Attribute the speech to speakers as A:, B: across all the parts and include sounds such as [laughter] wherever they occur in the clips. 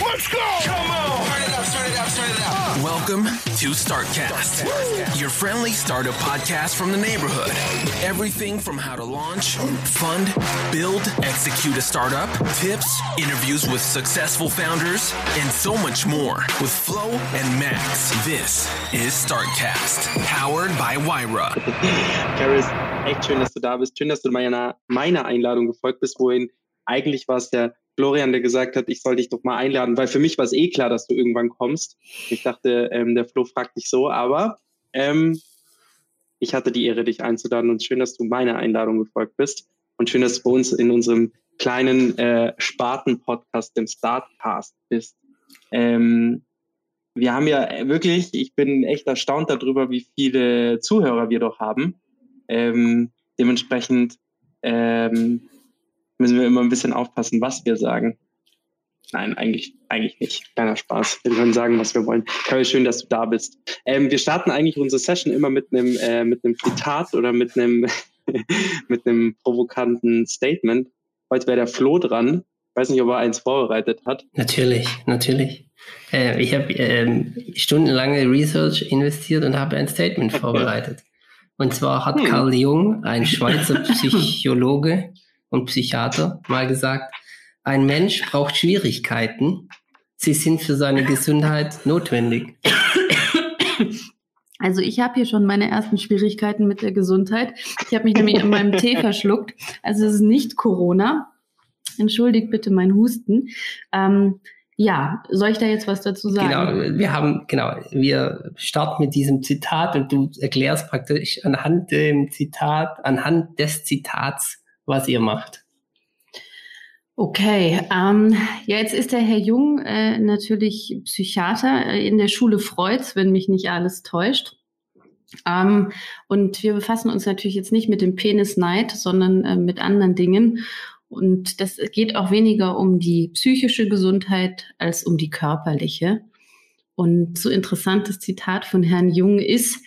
A: Let's go! Come on! Turn it up, turn it up, turn it up. Welcome to StartCast, your friendly startup podcast from the neighborhood. Everything from how to launch, fund, build, execute a startup, tips, interviews with successful founders, and so much more with Flo and Max. This is StartCast, powered by Wyra.
B: Karis, echt schön, dass du da bist. Schön, dass du meiner, meiner Einladung gefolgt bist, wohin eigentlich war es der Florian, der gesagt hat, ich soll dich doch mal einladen, weil für mich war es eh klar, dass du irgendwann kommst. Ich dachte, ähm, der Flo fragt dich so, aber ähm, ich hatte die Ehre, dich einzuladen und schön, dass du meiner Einladung gefolgt bist und schön, dass du bei uns in unserem kleinen äh, Sparten-Podcast, dem Startcast bist. Ähm, wir haben ja wirklich, ich bin echt erstaunt darüber, wie viele Zuhörer wir doch haben. Ähm, dementsprechend ähm, müssen wir immer ein bisschen aufpassen, was wir sagen. Nein, eigentlich, eigentlich nicht. Kleiner Spaß. Wir können sagen, was wir wollen. Carrie, schön, dass du da bist. Ähm, wir starten eigentlich unsere Session immer mit einem, äh, mit einem Zitat oder mit einem, [laughs] mit einem provokanten Statement. Heute wäre der Flo dran. Ich weiß nicht, ob er eins vorbereitet hat.
C: Natürlich, natürlich. Äh, ich habe ähm, stundenlange Research investiert und habe ein Statement vorbereitet. Und zwar hat hm. Carl Jung, ein Schweizer [laughs] Psychologe, und Psychiater mal gesagt, ein Mensch braucht Schwierigkeiten. Sie sind für seine [laughs] Gesundheit notwendig.
D: Also ich habe hier schon meine ersten Schwierigkeiten mit der Gesundheit. Ich habe mich nämlich in meinem Tee [laughs] verschluckt. Also es ist nicht Corona. Entschuldigt bitte mein Husten. Ähm, ja, soll ich da jetzt was dazu sagen?
C: Genau, wir haben, genau, wir starten mit diesem Zitat und du erklärst praktisch anhand dem Zitat, anhand des Zitats, was ihr macht.
D: Okay, ähm, ja, jetzt ist der Herr Jung äh, natürlich Psychiater äh, in der Schule Freuds, wenn mich nicht alles täuscht. Ähm, und wir befassen uns natürlich jetzt nicht mit dem Penisneid, sondern äh, mit anderen Dingen. Und das geht auch weniger um die psychische Gesundheit als um die körperliche. Und so interessantes Zitat von Herrn Jung ist,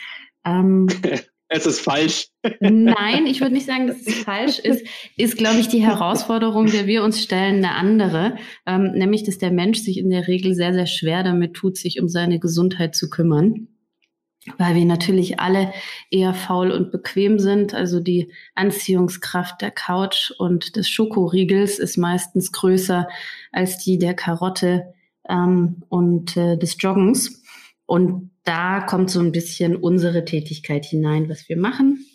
D: ähm, [laughs]
B: es ist falsch.
D: Nein, ich würde nicht sagen, dass es falsch ist. Ist, glaube ich, die Herausforderung, der wir uns stellen, eine andere. Ähm, nämlich, dass der Mensch sich in der Regel sehr, sehr schwer damit tut, sich um seine Gesundheit zu kümmern. Weil wir natürlich alle eher faul und bequem sind. Also die Anziehungskraft der Couch und des Schokoriegels ist meistens größer als die der Karotte ähm, und äh, des Joggens. Und da kommt so ein bisschen unsere Tätigkeit hinein, was wir machen.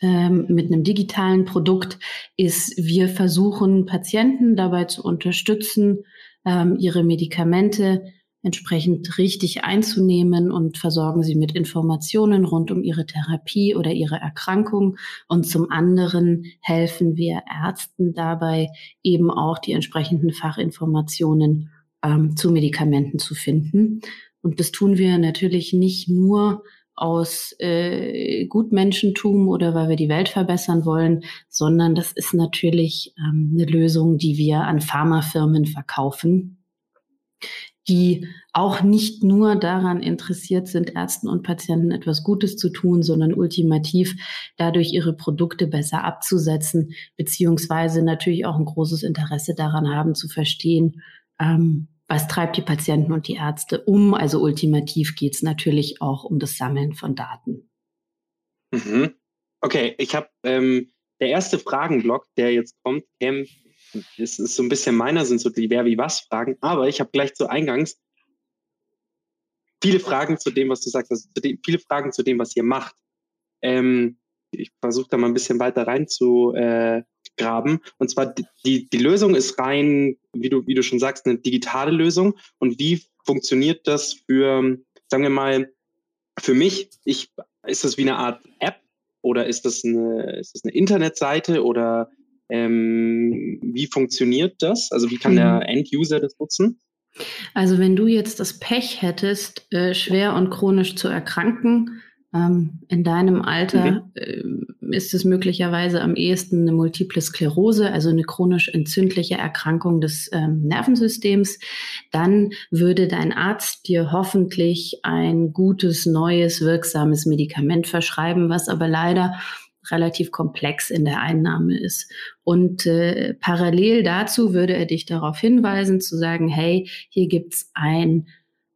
D: Ähm, mit einem digitalen Produkt ist, wir versuchen Patienten dabei zu unterstützen, ähm, ihre Medikamente entsprechend richtig einzunehmen und versorgen sie mit Informationen rund um ihre Therapie oder ihre Erkrankung. Und zum anderen helfen wir Ärzten dabei, eben auch die entsprechenden Fachinformationen ähm, zu Medikamenten zu finden. Und das tun wir natürlich nicht nur aus äh, Gutmenschentum oder weil wir die Welt verbessern wollen, sondern das ist natürlich ähm, eine Lösung, die wir an Pharmafirmen verkaufen, die auch nicht nur daran interessiert sind, Ärzten und Patienten etwas Gutes zu tun, sondern ultimativ dadurch ihre Produkte besser abzusetzen, beziehungsweise natürlich auch ein großes Interesse daran haben zu verstehen, ähm, was treibt die Patienten und die Ärzte um? Also ultimativ geht es natürlich auch um das Sammeln von Daten.
B: Mhm. Okay, ich habe ähm, der erste Fragenblock, der jetzt kommt, Cam, ist, ist so ein bisschen meiner, sind so die Wer wie was Fragen, aber ich habe gleich zu Eingangs viele Fragen zu dem, was du sagst, also viele Fragen zu dem, was ihr macht. Ähm, ich versuche da mal ein bisschen weiter rein zu, äh, graben. Und zwar die, die Lösung ist rein, wie du, wie du schon sagst, eine digitale Lösung. Und wie funktioniert das für, sagen wir mal, für mich? Ich, ist das wie eine Art App oder ist das eine, ist das eine Internetseite oder ähm, wie funktioniert das? Also wie kann mhm. der End-User das nutzen?
D: Also wenn du jetzt das Pech hättest, äh, schwer und chronisch zu erkranken, in deinem Alter mhm. äh, ist es möglicherweise am ehesten eine Multiple Sklerose, also eine chronisch entzündliche Erkrankung des ähm, Nervensystems. Dann würde dein Arzt dir hoffentlich ein gutes, neues, wirksames Medikament verschreiben, was aber leider relativ komplex in der Einnahme ist. Und äh, parallel dazu würde er dich darauf hinweisen, zu sagen, hey, hier gibt's ein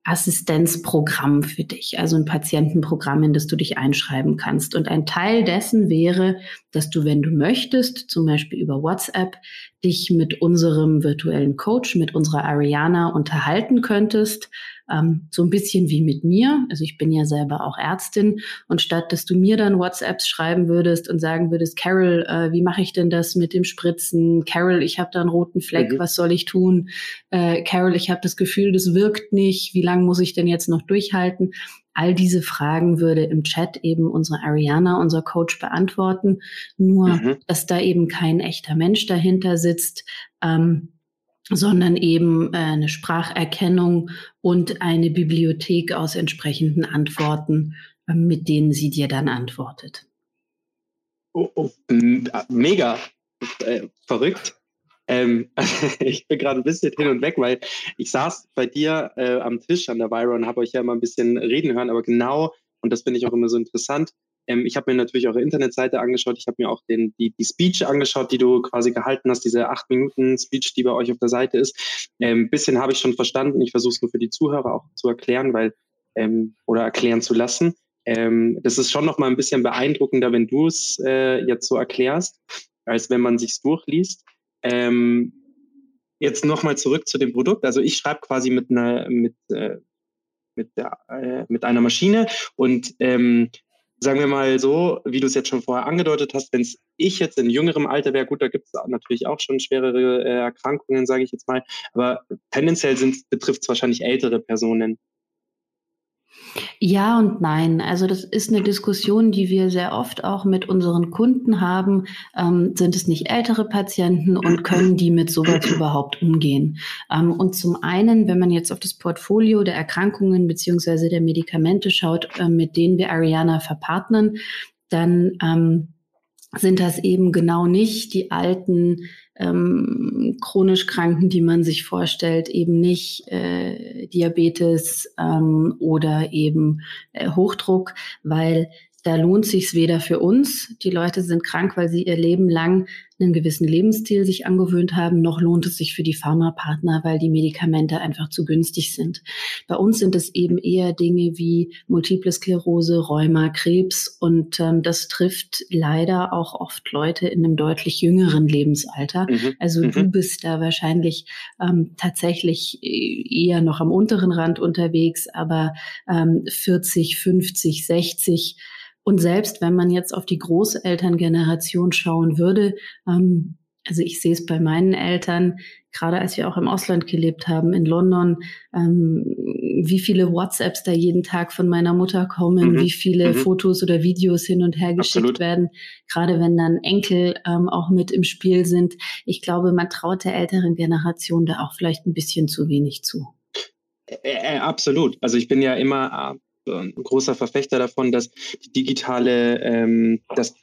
D: Assistenzprogramm für dich, also ein Patientenprogramm, in das du dich einschreiben kannst. Und ein Teil dessen wäre, dass du, wenn du möchtest, zum Beispiel über WhatsApp, dich mit unserem virtuellen Coach, mit unserer Ariana unterhalten könntest ähm, so ein bisschen wie mit mir. Also ich bin ja selber auch Ärztin und statt dass du mir dann WhatsApps schreiben würdest und sagen würdest, Carol, äh, wie mache ich denn das mit dem Spritzen? Carol, ich habe da einen roten Fleck, mhm. was soll ich tun? Äh, Carol, ich habe das Gefühl, das wirkt nicht. Wie lange muss ich denn jetzt noch durchhalten? All diese Fragen würde im Chat eben unsere Ariana, unser Coach, beantworten. Nur, mhm. dass da eben kein echter Mensch dahinter sitzt. Ähm, sondern eben äh, eine Spracherkennung und eine Bibliothek aus entsprechenden Antworten, äh, mit denen sie dir dann antwortet.
B: Oh, oh, mega äh, verrückt. Ähm, [laughs] ich bin gerade ein bisschen hin und weg, weil ich saß bei dir äh, am Tisch an der Byron, habe euch ja immer ein bisschen reden hören, aber genau, und das finde ich auch immer so interessant, ähm, ich habe mir natürlich eure Internetseite angeschaut. Ich habe mir auch den, die, die Speech angeschaut, die du quasi gehalten hast, diese acht Minuten Speech, die bei euch auf der Seite ist. Ein ähm, bisschen habe ich schon verstanden. Ich versuche es nur für die Zuhörer auch zu erklären, weil ähm, oder erklären zu lassen. Ähm, das ist schon noch mal ein bisschen beeindruckender, wenn du es äh, jetzt so erklärst, als wenn man sich's durchliest. Ähm, jetzt noch mal zurück zu dem Produkt. Also ich schreibe quasi mit einer mit äh, mit, der, äh, mit einer Maschine und ähm, sagen wir mal so, wie du es jetzt schon vorher angedeutet hast, wenn es ich jetzt in jüngerem Alter wäre, gut, da gibt es natürlich auch schon schwerere äh, Erkrankungen, sage ich jetzt mal, aber tendenziell betrifft es wahrscheinlich ältere Personen.
D: Ja und nein. Also das ist eine Diskussion, die wir sehr oft auch mit unseren Kunden haben. Ähm, sind es nicht ältere Patienten und können die mit sowas überhaupt umgehen? Ähm, und zum einen, wenn man jetzt auf das Portfolio der Erkrankungen beziehungsweise der Medikamente schaut, äh, mit denen wir Ariana verpartnern, dann ähm, sind das eben genau nicht die alten ähm, chronisch Kranken, die man sich vorstellt, eben nicht äh, Diabetes ähm, oder eben äh, Hochdruck, weil da lohnt sich's weder für uns, die Leute sind krank, weil sie ihr Leben lang einen gewissen Lebensstil sich angewöhnt haben, noch lohnt es sich für die Pharmapartner, weil die Medikamente einfach zu günstig sind. Bei uns sind es eben eher Dinge wie Multiple Sklerose, Rheuma, Krebs und ähm, das trifft leider auch oft Leute in einem deutlich jüngeren Lebensalter. Mhm. Also mhm. du bist da wahrscheinlich ähm, tatsächlich äh, eher noch am unteren Rand unterwegs, aber ähm, 40, 50, 60 und selbst wenn man jetzt auf die Großelterngeneration schauen würde, ähm, also ich sehe es bei meinen Eltern, gerade als wir auch im Ausland gelebt haben, in London, ähm, wie viele WhatsApps da jeden Tag von meiner Mutter kommen, mhm. wie viele mhm. Fotos oder Videos hin und her geschickt Absolut. werden, gerade wenn dann Enkel ähm, auch mit im Spiel sind. Ich glaube, man traut der älteren Generation da auch vielleicht ein bisschen zu wenig zu.
B: Äh, äh, absolut. Also ich bin ja immer ein großer Verfechter davon, dass die digitale, ähm, dass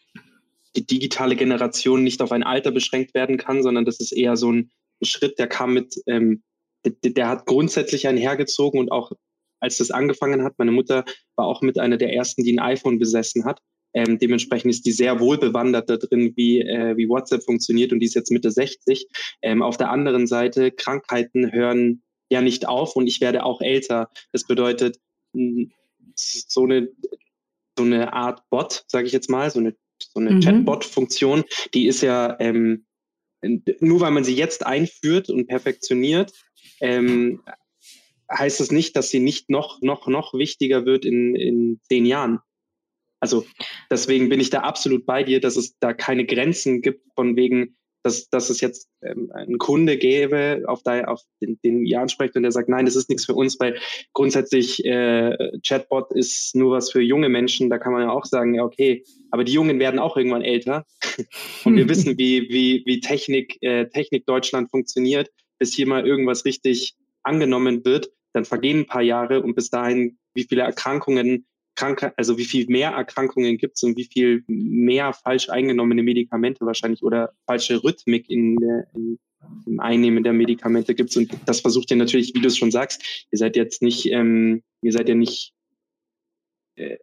B: die digitale Generation nicht auf ein Alter beschränkt werden kann, sondern das ist eher so ein Schritt, der kam mit, ähm, der, der hat grundsätzlich einhergezogen und auch als das angefangen hat, meine Mutter war auch mit einer der ersten, die ein iPhone besessen hat. Ähm, dementsprechend ist die sehr wohl bewandert da drin, wie, äh, wie WhatsApp funktioniert und die ist jetzt Mitte 60. Ähm, auf der anderen Seite, Krankheiten hören ja nicht auf und ich werde auch älter. Das bedeutet, so eine, so eine Art Bot, sage ich jetzt mal, so eine, so eine mhm. Chatbot-Funktion, die ist ja ähm, nur weil man sie jetzt einführt und perfektioniert, ähm, heißt es das nicht, dass sie nicht noch, noch, noch wichtiger wird in, in zehn Jahren. Also deswegen bin ich da absolut bei dir, dass es da keine Grenzen gibt von wegen, dass, dass es jetzt ähm, einen Kunde gäbe, auf, der, auf den, den ihr ansprecht und der sagt, nein, das ist nichts für uns, weil grundsätzlich äh, Chatbot ist nur was für junge Menschen. Da kann man ja auch sagen, ja, okay, aber die Jungen werden auch irgendwann älter. [laughs] und wir wissen, wie, wie, wie Technik, äh, Technik Deutschland funktioniert, bis hier mal irgendwas richtig angenommen wird. Dann vergehen ein paar Jahre und bis dahin, wie viele Erkrankungen Krankheit, also wie viel mehr Erkrankungen gibt es und wie viel mehr falsch eingenommene Medikamente wahrscheinlich oder falsche Rhythmik in, in im Einnehmen der Medikamente gibt es. Und das versucht ihr natürlich, wie du es schon sagst, ihr seid jetzt nicht, ähm, ihr seid ja nicht, äh,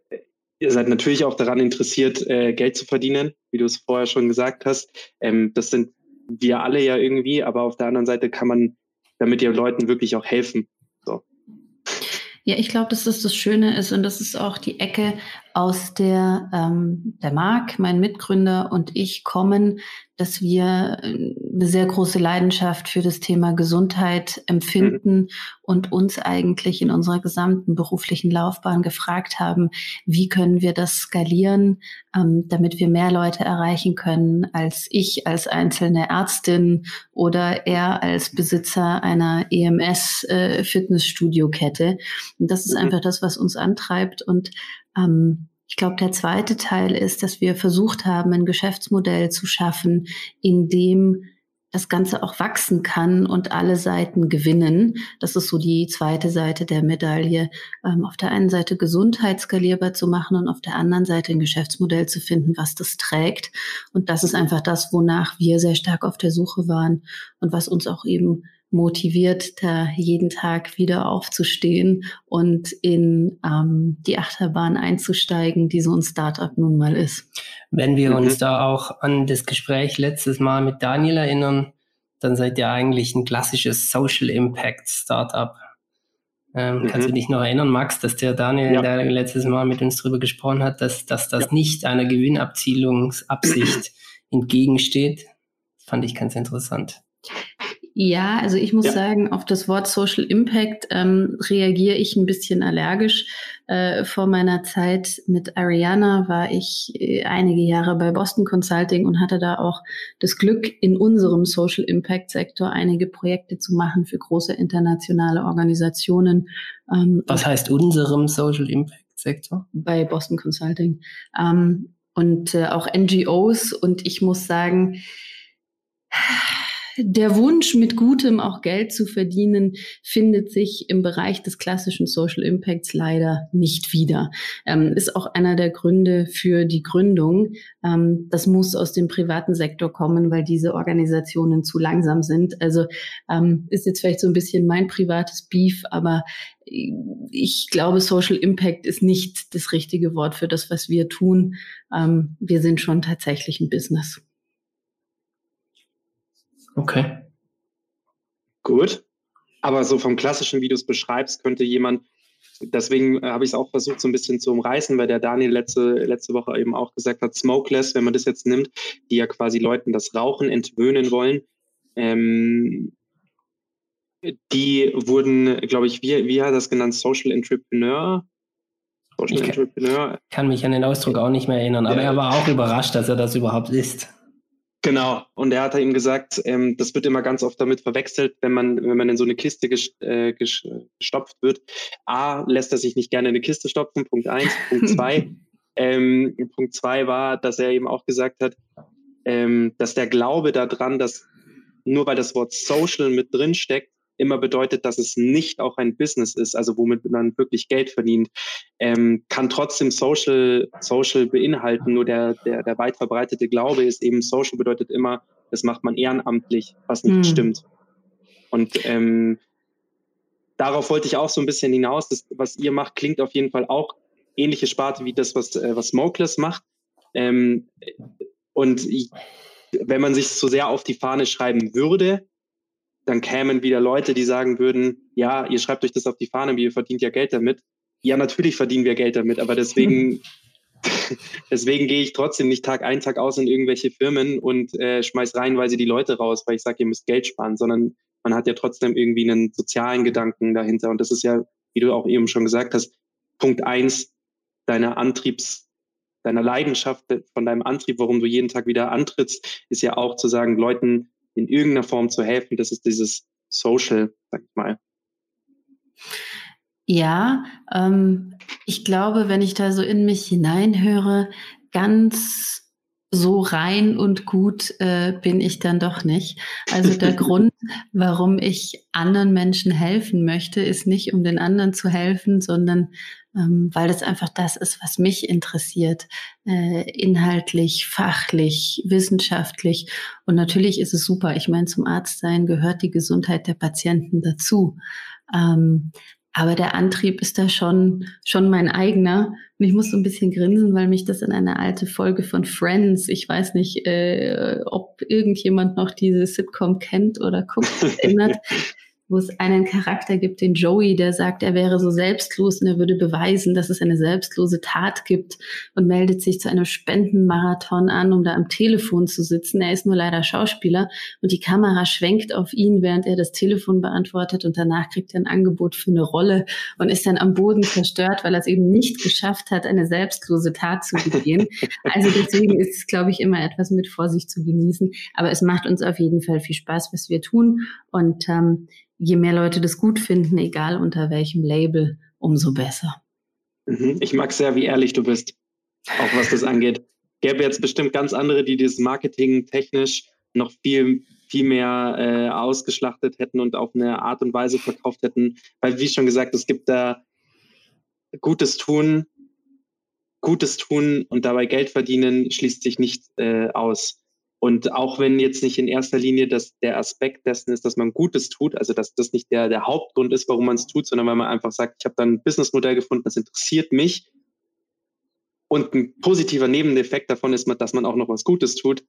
B: ihr seid natürlich auch daran interessiert, äh, Geld zu verdienen, wie du es vorher schon gesagt hast. Ähm, das sind wir alle ja irgendwie, aber auf der anderen Seite kann man damit ihr Leuten wirklich auch helfen.
D: Ja, ich glaube, dass das das Schöne ist und das ist auch die Ecke, aus der ähm, der Marc, mein Mitgründer und ich kommen, dass wir äh, eine sehr große Leidenschaft für das Thema Gesundheit empfinden mhm. und uns eigentlich in unserer gesamten beruflichen Laufbahn gefragt haben, wie können wir das skalieren, ähm, damit wir mehr Leute erreichen können als ich als einzelne Ärztin oder er als Besitzer einer EMS äh, das ist mhm. einfach das, was uns antreibt und ähm, ich glaube, der zweite Teil ist, dass wir versucht haben, ein Geschäftsmodell zu schaffen, in dem das Ganze auch wachsen kann und alle Seiten gewinnen. Das ist so die zweite Seite der Medaille. Ähm, auf der einen Seite Gesundheit skalierbar zu machen und auf der anderen Seite ein Geschäftsmodell zu finden, was das trägt. Und das ist einfach das, wonach wir sehr stark auf der Suche waren und was uns auch eben motiviert, da jeden Tag wieder aufzustehen und in ähm, die Achterbahn einzusteigen, die so ein Startup nun mal ist.
C: Wenn wir mhm. uns da auch an das Gespräch letztes Mal mit Daniel erinnern, dann seid ihr eigentlich ein klassisches Social Impact Startup. Ähm, mhm. Kannst du dich noch erinnern, Max, dass der Daniel, ja. der letztes Mal mit uns darüber gesprochen hat, dass, dass das ja. nicht einer Gewinnabzielungsabsicht [clears throat] entgegensteht? Fand ich ganz interessant.
D: Ja, also ich muss ja. sagen, auf das Wort Social Impact ähm, reagiere ich ein bisschen allergisch. Äh, vor meiner Zeit mit Ariana war ich äh, einige Jahre bei Boston Consulting und hatte da auch das Glück, in unserem Social Impact Sektor einige Projekte zu machen für große internationale Organisationen.
C: Ähm, Was heißt unserem Social Impact Sektor?
D: Bei Boston Consulting. Ähm, und äh, auch NGOs und ich muss sagen, der Wunsch, mit Gutem auch Geld zu verdienen, findet sich im Bereich des klassischen Social Impacts leider nicht wieder. Ähm, ist auch einer der Gründe für die Gründung. Ähm, das muss aus dem privaten Sektor kommen, weil diese Organisationen zu langsam sind. Also ähm, ist jetzt vielleicht so ein bisschen mein privates Beef, aber ich glaube, Social Impact ist nicht das richtige Wort für das, was wir tun. Ähm, wir sind schon tatsächlich ein Business.
C: Okay.
B: Gut. Aber so vom klassischen, wie du es beschreibst, könnte jemand, deswegen äh, habe ich es auch versucht, so ein bisschen zu umreißen, weil der Daniel letzte, letzte Woche eben auch gesagt hat, Smokeless, wenn man das jetzt nimmt, die ja quasi Leuten das Rauchen entwöhnen wollen. Ähm, die wurden, glaube ich, wie, wie hat das genannt, Social Entrepreneur?
C: Social ich Entrepreneur. Kann, kann mich an den Ausdruck auch nicht mehr erinnern, aber ja. er war auch überrascht, dass er das überhaupt ist.
B: Genau. Und er hat ihm gesagt, ähm, das wird immer ganz oft damit verwechselt, wenn man, wenn man in so eine Kiste äh, gestopft wird. A, lässt er sich nicht gerne in eine Kiste stopfen. Punkt eins. Punkt zwei. [laughs] Ähm, Punkt zwei war, dass er eben auch gesagt hat, ähm, dass der Glaube daran, dass nur weil das Wort Social mit drin steckt, immer bedeutet, dass es nicht auch ein Business ist, also womit man wirklich Geld verdient, ähm, kann trotzdem Social, Social beinhalten. Nur der, der, der weit verbreitete Glaube ist eben, Social bedeutet immer, das macht man ehrenamtlich, was nicht mhm. stimmt. Und ähm, darauf wollte ich auch so ein bisschen hinaus. Das, was ihr macht, klingt auf jeden Fall auch ähnliche Sparte wie das, was, äh, was Smokeless macht. Ähm, und ich, wenn man sich so sehr auf die Fahne schreiben würde, dann kämen wieder Leute, die sagen würden, ja, ihr schreibt euch das auf die Fahne, ihr verdient ja Geld damit. Ja, natürlich verdienen wir Geld damit, aber deswegen, [laughs] [laughs] deswegen gehe ich trotzdem nicht Tag ein, Tag aus in irgendwelche Firmen und äh, schmeiß reihenweise die Leute raus, weil ich sage, ihr müsst Geld sparen, sondern man hat ja trotzdem irgendwie einen sozialen Gedanken dahinter. Und das ist ja, wie du auch eben schon gesagt hast, Punkt eins deiner Antriebs, deiner Leidenschaft, von deinem Antrieb, warum du jeden Tag wieder antrittst, ist ja auch zu sagen, Leuten in irgendeiner Form zu helfen. Das ist dieses Social, sag ich mal.
D: Ja, ähm, ich glaube, wenn ich da so in mich hineinhöre, ganz so rein und gut äh, bin ich dann doch nicht. Also der [laughs] Grund, warum ich anderen Menschen helfen möchte, ist nicht, um den anderen zu helfen, sondern ähm, weil das einfach das ist, was mich interessiert, äh, inhaltlich, fachlich, wissenschaftlich. Und natürlich ist es super. Ich meine, zum Arzt sein gehört die Gesundheit der Patienten dazu. Ähm, aber der Antrieb ist da schon, schon mein eigener. Und ich muss so ein bisschen grinsen, weil mich das in eine alte Folge von Friends, ich weiß nicht, äh, ob irgendjemand noch diese Sitcom kennt oder guckt, erinnert [laughs] wo es einen Charakter gibt, den Joey, der sagt, er wäre so selbstlos und er würde beweisen, dass es eine selbstlose Tat gibt und meldet sich zu einem Spendenmarathon an, um da am Telefon zu sitzen. Er ist nur leider Schauspieler und die Kamera schwenkt auf ihn, während er das Telefon beantwortet und danach kriegt er ein Angebot für eine Rolle und ist dann am Boden zerstört, weil er es eben nicht geschafft hat, eine selbstlose Tat zu begehen. Also deswegen ist es, glaube ich, immer etwas mit Vorsicht zu genießen. Aber es macht uns auf jeden Fall viel Spaß, was wir tun. Und ähm, je mehr Leute das gut finden, egal unter welchem Label, umso besser.
B: Mhm. Ich mag sehr, wie ehrlich du bist, auch was das angeht. Gäbe jetzt bestimmt ganz andere, die das Marketing technisch noch viel, viel mehr äh, ausgeschlachtet hätten und auf eine Art und Weise verkauft hätten. Weil, wie schon gesagt, es gibt da Gutes tun, Gutes tun und dabei Geld verdienen schließt sich nicht äh, aus. Und auch wenn jetzt nicht in erster Linie das, der Aspekt dessen ist, dass man Gutes tut, also dass das nicht der, der Hauptgrund ist, warum man es tut, sondern weil man einfach sagt, ich habe da ein Businessmodell gefunden, das interessiert mich. Und ein positiver Nebeneffekt davon ist, dass man auch noch was Gutes tut.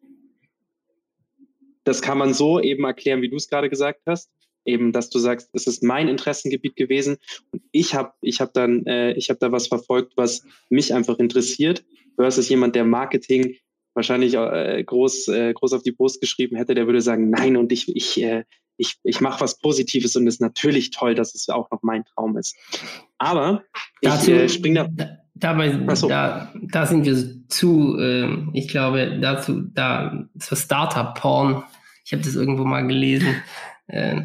B: Das kann man so eben erklären, wie du es gerade gesagt hast. Eben, dass du sagst, es ist mein Interessengebiet gewesen und ich habe ich hab dann, äh, ich habe da was verfolgt, was mich einfach interessiert, versus jemand, der Marketing wahrscheinlich äh, groß, äh, groß auf die Brust geschrieben hätte, der würde sagen, nein, und ich, ich, äh, ich, ich mache was Positives und es ist natürlich toll, dass es auch noch mein Traum ist. Aber ich Dazu, äh, springe
C: da. Dabei, so. da, da sind wir zu, äh, ich glaube, dazu, da, zur Startup-Porn, ich habe das irgendwo mal gelesen, [laughs] äh,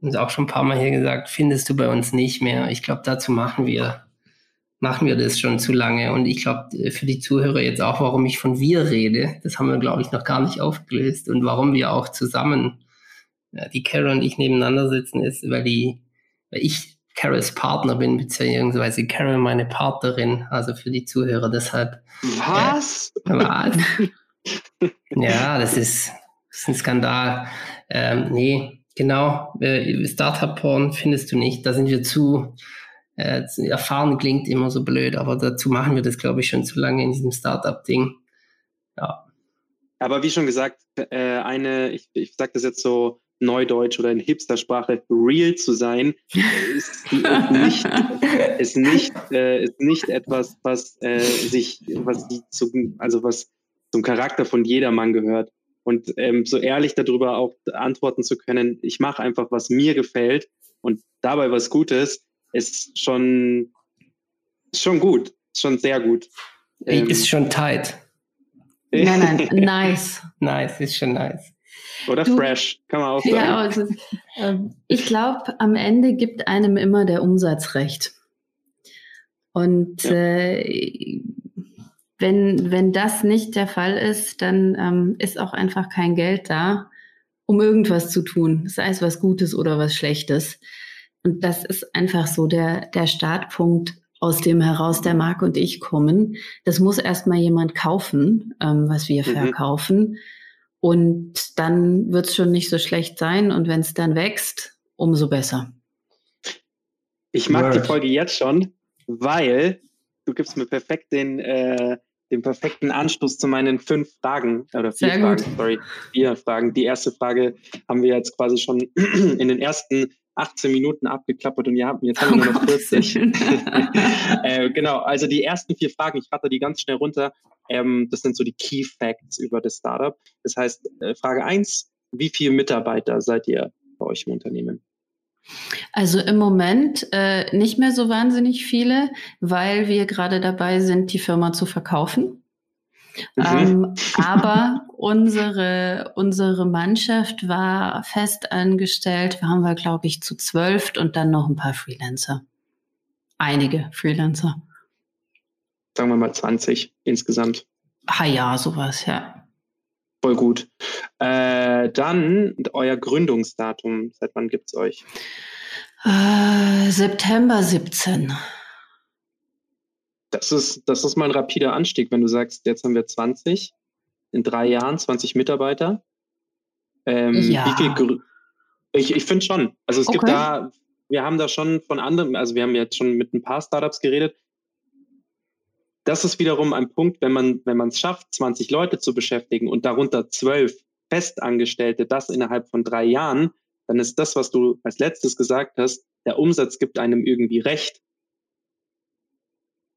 C: und auch schon ein paar Mal hier gesagt, findest du bei uns nicht mehr. Ich glaube, dazu machen wir machen wir das schon zu lange. Und ich glaube, für die Zuhörer jetzt auch, warum ich von wir rede, das haben wir, glaube ich, noch gar nicht aufgelöst. Und warum wir auch zusammen, ja, die Carol und ich nebeneinander sitzen, ist, weil die, weil ich Carols Partner bin, beziehungsweise Carol meine Partnerin, also für die Zuhörer. Deshalb.
B: Was?
C: Äh, was? [laughs] ja, das ist, das ist ein Skandal. Ähm, nee, genau. Äh, Startup-Porn findest du nicht. Da sind wir zu, äh, erfahren klingt immer so blöd, aber dazu machen wir das, glaube ich, schon zu lange in diesem Startup-Ding. Ja.
B: Aber wie schon gesagt, äh, eine, ich, ich sage das jetzt so Neudeutsch oder in Hipster-Sprache, real zu sein, ist, [laughs] nicht, ist, nicht, äh, ist nicht etwas, was äh, sich, was zu, also was zum Charakter von jedermann gehört. Und ähm, so ehrlich darüber auch antworten zu können, ich mache einfach, was mir gefällt und dabei was Gutes, ist schon, ist schon gut, schon sehr gut.
C: Ähm, ist schon tight.
D: Nein, nein, [laughs] nice.
C: nice, ist schon nice.
B: Oder du, fresh, kann man auch sagen. Ja, also,
D: äh, ich glaube, am Ende gibt einem immer der Umsatz recht. Und ja. äh, wenn, wenn das nicht der Fall ist, dann ähm, ist auch einfach kein Geld da, um irgendwas zu tun, sei es was Gutes oder was Schlechtes. Und das ist einfach so der, der Startpunkt, aus dem heraus der Marc und ich kommen. Das muss erstmal jemand kaufen, ähm, was wir mhm. verkaufen. Und dann wird es schon nicht so schlecht sein. Und wenn es dann wächst, umso besser.
B: Ich mag Word. die Folge jetzt schon, weil du gibst mir perfekt den, äh, den perfekten Anschluss zu meinen fünf Fragen oder vier Sehr Fragen, gut. sorry, vier Fragen. Die erste Frage haben wir jetzt quasi schon [clears throat] in den ersten 18 Minuten abgeklappert und ja, jetzt haben wir nur noch 40. [laughs] äh, genau, also die ersten vier Fragen, ich rate die ganz schnell runter. Ähm, das sind so die Key Facts über das Startup. Das heißt, äh, Frage eins: wie viele Mitarbeiter seid ihr bei euch im Unternehmen?
D: Also im Moment äh, nicht mehr so wahnsinnig viele, weil wir gerade dabei sind, die Firma zu verkaufen. Mhm. Ähm, [laughs] aber unsere, unsere Mannschaft war fest angestellt. Wir haben wir, glaube ich, zu zwölf und dann noch ein paar Freelancer. Einige Freelancer.
B: Sagen wir mal 20 insgesamt.
D: Ah ja, sowas, ja.
B: Voll gut. Äh, dann euer Gründungsdatum. Seit wann gibt es euch?
D: Äh, September 17.
B: Das ist, das ist mal ein rapider Anstieg, wenn du sagst, jetzt haben wir 20, in drei Jahren 20 Mitarbeiter. Ähm, ja. Wie viel ich ich finde schon. Also es okay. gibt da wir haben da schon von anderen, also wir haben jetzt schon mit ein paar Startups geredet. Das ist wiederum ein Punkt, wenn man, wenn man es schafft, 20 Leute zu beschäftigen und darunter zwölf Festangestellte, das innerhalb von drei Jahren, dann ist das, was du als letztes gesagt hast, der Umsatz gibt einem irgendwie recht.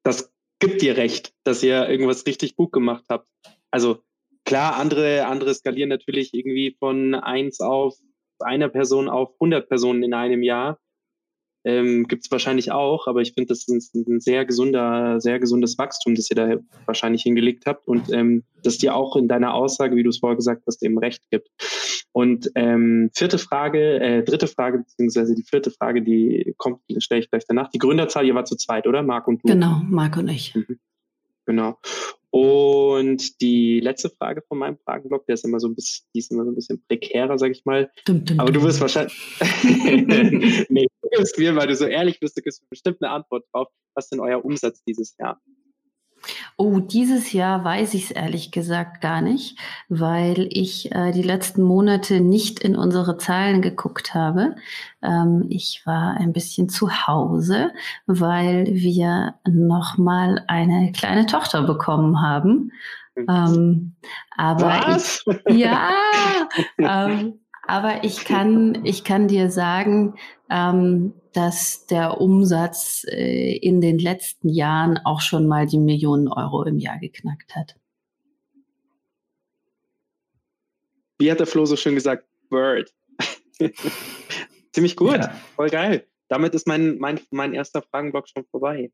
B: Das gibt dir recht, dass ihr irgendwas richtig gut gemacht habt. Also klar, andere, andere skalieren natürlich irgendwie von eins auf einer Person auf 100 Personen in einem Jahr. Ähm, Gibt es wahrscheinlich auch, aber ich finde, das ist ein sehr gesunder, sehr gesundes Wachstum, das ihr da wahrscheinlich hingelegt habt und ähm, das dir auch in deiner Aussage, wie du es vorher gesagt hast, eben recht gibt. Und ähm, vierte Frage, äh, dritte Frage, beziehungsweise die vierte Frage, die kommt, stelle ich gleich danach. Die Gründerzahl, ihr war zu zweit, oder? Marc und du?
D: Genau, Marc und ich. Mhm.
B: Genau. Und die letzte Frage von meinem Fragenblock, der ist immer so ein bisschen, die ist immer so ein bisschen prekärer, sag ich mal. Dum, dum, Aber du wirst wahrscheinlich, [laughs] nee, du gibst mir, weil du so ehrlich bist, du gibst bestimmt eine Antwort drauf. Was ist denn euer Umsatz dieses Jahr?
D: Oh, dieses Jahr weiß ich es ehrlich gesagt gar nicht, weil ich äh, die letzten Monate nicht in unsere Zahlen geguckt habe. Ähm, ich war ein bisschen zu Hause, weil wir nochmal eine kleine Tochter bekommen haben. Ähm, aber
B: Was?
D: Ich, ja, [laughs] ähm, aber ich kann, ich kann dir sagen, ähm, dass der Umsatz äh, in den letzten Jahren auch schon mal die Millionen Euro im Jahr geknackt hat.
B: Wie hat der Flo so schön gesagt? Bird. [laughs] Ziemlich gut, ja. voll geil. Damit ist mein, mein, mein erster Fragenblock schon vorbei.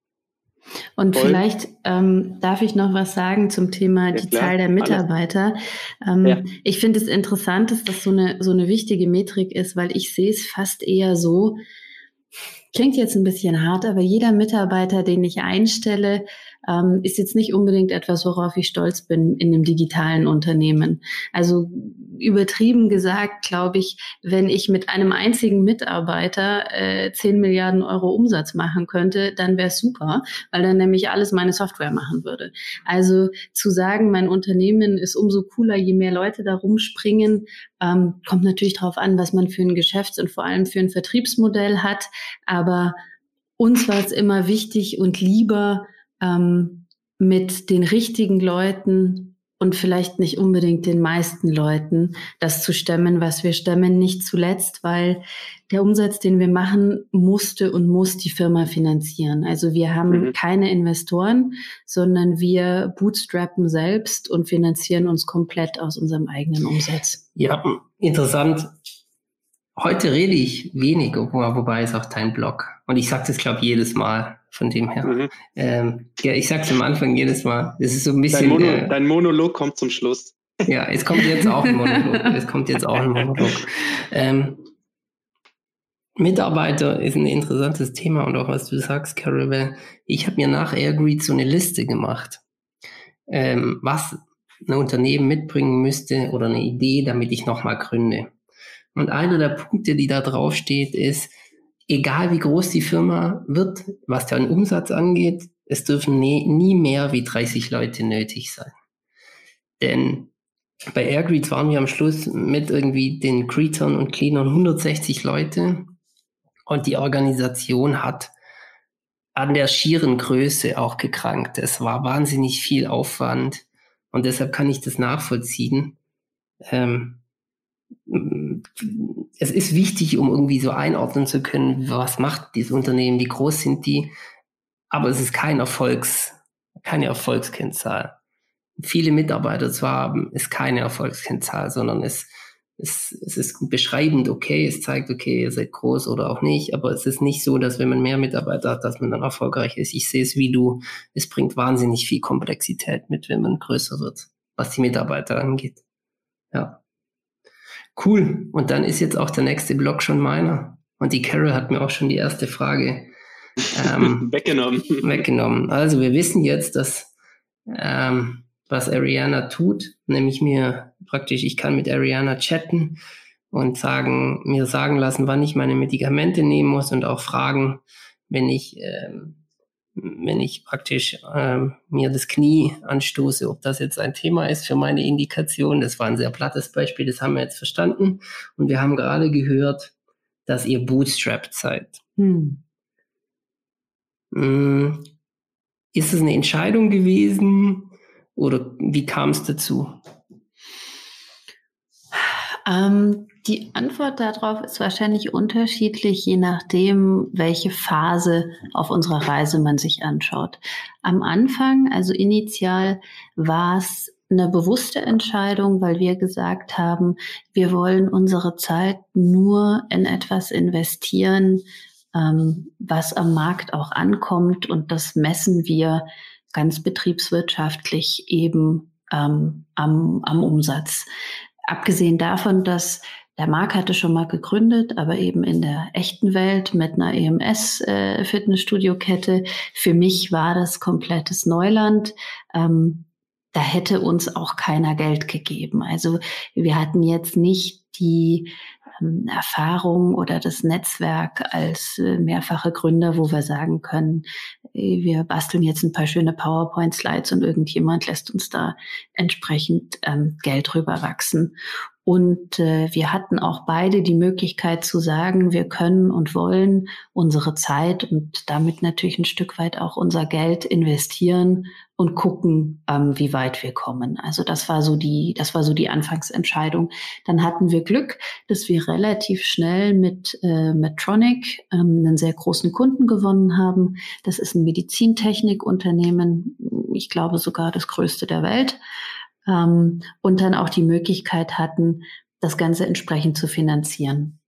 D: Und Voll. vielleicht ähm, darf ich noch was sagen zum Thema ja, die klar. Zahl der Mitarbeiter. Ähm, ja. Ich finde es interessant, dass das so eine, so eine wichtige Metrik ist, weil ich sehe es fast eher so, Klingt jetzt ein bisschen hart, aber jeder Mitarbeiter, den ich einstelle, ähm, ist jetzt nicht unbedingt etwas, worauf ich stolz bin in einem digitalen Unternehmen. Also übertrieben gesagt, glaube ich, wenn ich mit einem einzigen Mitarbeiter äh, 10 Milliarden Euro Umsatz machen könnte, dann wäre es super, weil dann nämlich alles meine Software machen würde. Also zu sagen, mein Unternehmen ist umso cooler, je mehr Leute da rumspringen, ähm, kommt natürlich darauf an, was man für ein Geschäfts- und vor allem für ein Vertriebsmodell hat. Aber uns war es immer wichtig und lieber, ähm, mit den richtigen Leuten und vielleicht nicht unbedingt den meisten Leuten das zu stemmen, was wir stemmen, nicht zuletzt, weil der Umsatz, den wir machen, musste und muss die Firma finanzieren. Also wir haben mhm. keine Investoren, sondern wir bootstrappen selbst und finanzieren uns komplett aus unserem eigenen Umsatz.
C: Ja, interessant. Heute rede ich wenig, wobei es auch dein Blog. Und ich sage das, glaube ich, jedes Mal von dem her. Mhm. Ähm, ja, ich sage es am Anfang jedes Mal. Es ist so ein bisschen.
B: Dein, Mono, äh, dein, Monolog kommt zum Schluss.
C: Ja, es kommt jetzt auch ein [laughs] Monolog. es kommt jetzt auch ein Monolog. Ähm, Mitarbeiter ist ein interessantes Thema und auch was du sagst, Carol, weil ich habe mir nach Airgreed so eine Liste gemacht, ähm, was ein Unternehmen mitbringen müsste oder eine Idee, damit ich nochmal gründe. Und einer der Punkte, die da drauf steht, ist, egal wie groß die Firma wird, was den Umsatz angeht, es dürfen nie, nie mehr wie 30 Leute nötig sein. Denn bei Airgreets waren wir am Schluss mit irgendwie den Greetern und Cleanern 160 Leute und die Organisation hat an der schieren Größe auch gekrankt. Es war wahnsinnig viel Aufwand und deshalb kann ich das nachvollziehen. Ähm, es ist wichtig, um irgendwie so einordnen zu können, was macht dieses Unternehmen, wie groß sind die, aber es ist kein Erfolgs, keine Erfolgskennzahl. Viele Mitarbeiter zu haben, ist keine Erfolgskennzahl, sondern es, es, es ist beschreibend okay, es zeigt, okay, ihr seid groß oder auch nicht, aber es ist nicht so, dass wenn man mehr Mitarbeiter hat, dass man dann erfolgreich ist. Ich sehe es wie du, es bringt wahnsinnig viel Komplexität mit, wenn man größer wird, was die Mitarbeiter angeht. Ja. Cool. Und dann ist jetzt auch der nächste Block schon meiner. Und die Carol hat mir auch schon die erste Frage
B: ähm, [laughs] weggenommen.
C: weggenommen. Also wir wissen jetzt, dass ähm, was Ariana tut, nämlich mir praktisch, ich kann mit Ariana chatten und sagen, mir sagen lassen, wann ich meine Medikamente nehmen muss und auch fragen, wenn ich ähm, wenn ich praktisch ähm, mir das Knie anstoße, ob das jetzt ein Thema ist für meine Indikation. Das war ein sehr plattes Beispiel, das haben wir jetzt verstanden. Und wir haben gerade gehört, dass ihr bootstrapped seid. Hm. hm. Ist es eine Entscheidung gewesen oder wie kam es dazu?
D: Ähm, die Antwort darauf ist wahrscheinlich unterschiedlich, je nachdem, welche Phase auf unserer Reise man sich anschaut. Am Anfang, also initial, war es eine bewusste Entscheidung, weil wir gesagt haben, wir wollen unsere Zeit nur in etwas investieren, ähm, was am Markt auch ankommt. Und das messen wir ganz betriebswirtschaftlich eben ähm, am, am Umsatz. Abgesehen davon, dass der Marc hatte schon mal gegründet, aber eben in der echten Welt mit einer EMS-Fitnessstudio-Kette. Äh, Für mich war das komplettes Neuland. Ähm, da hätte uns auch keiner Geld gegeben. Also wir hatten jetzt nicht die ähm, Erfahrung oder das Netzwerk als äh, mehrfache Gründer, wo wir sagen können, wir basteln jetzt ein paar schöne PowerPoint-Slides und irgendjemand lässt uns da entsprechend ähm, Geld rüberwachsen. Und äh, wir hatten auch beide die Möglichkeit zu sagen, wir können und wollen unsere Zeit und damit natürlich ein Stück weit auch unser Geld investieren und gucken, ähm, wie weit wir kommen. Also das war so die, das war so die Anfangsentscheidung. Dann hatten wir Glück, dass wir relativ schnell mit äh, Medtronic ähm, einen sehr großen Kunden gewonnen haben. Das ist ein Medizintechnikunternehmen, ich glaube sogar das größte der Welt ähm, und dann auch die Möglichkeit hatten, das Ganze entsprechend zu finanzieren.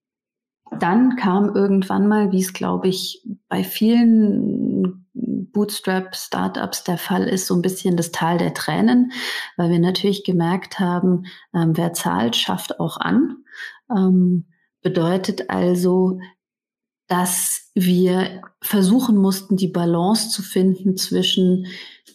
D: Dann kam irgendwann mal, wie es glaube ich bei vielen Bootstrap-Startups der Fall ist, so ein bisschen das Tal der Tränen, weil wir natürlich gemerkt haben, ähm, wer zahlt, schafft auch an. Ähm, bedeutet also, dass wir versuchen mussten, die Balance zu finden zwischen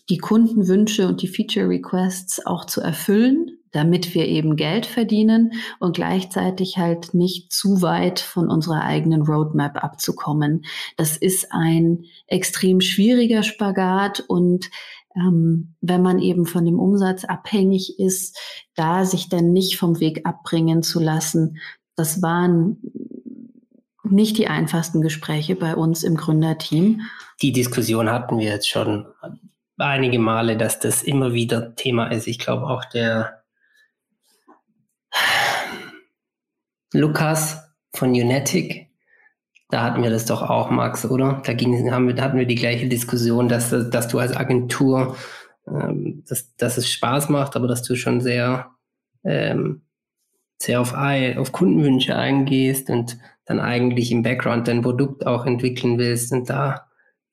D: die Kundenwünsche und die Feature Requests auch zu erfüllen, damit wir eben Geld verdienen und gleichzeitig halt nicht zu weit von unserer eigenen Roadmap abzukommen. Das ist ein extrem schwieriger Spagat und ähm, wenn man eben von dem Umsatz abhängig ist, da sich dann nicht vom Weg abbringen zu lassen, das waren nicht die einfachsten Gespräche bei uns im Gründerteam.
C: Die Diskussion hatten wir jetzt schon einige Male, dass das immer wieder Thema ist. Ich glaube auch der Lukas von Unetic, da hatten wir das doch auch, Max, oder? Da, ging, haben wir, hatten wir die gleiche Diskussion, dass, dass du als Agentur, ähm, dass, dass es Spaß macht, aber dass du schon sehr, ähm, sehr auf, auf Kundenwünsche eingehst und dann eigentlich im Background dein Produkt auch entwickeln willst und da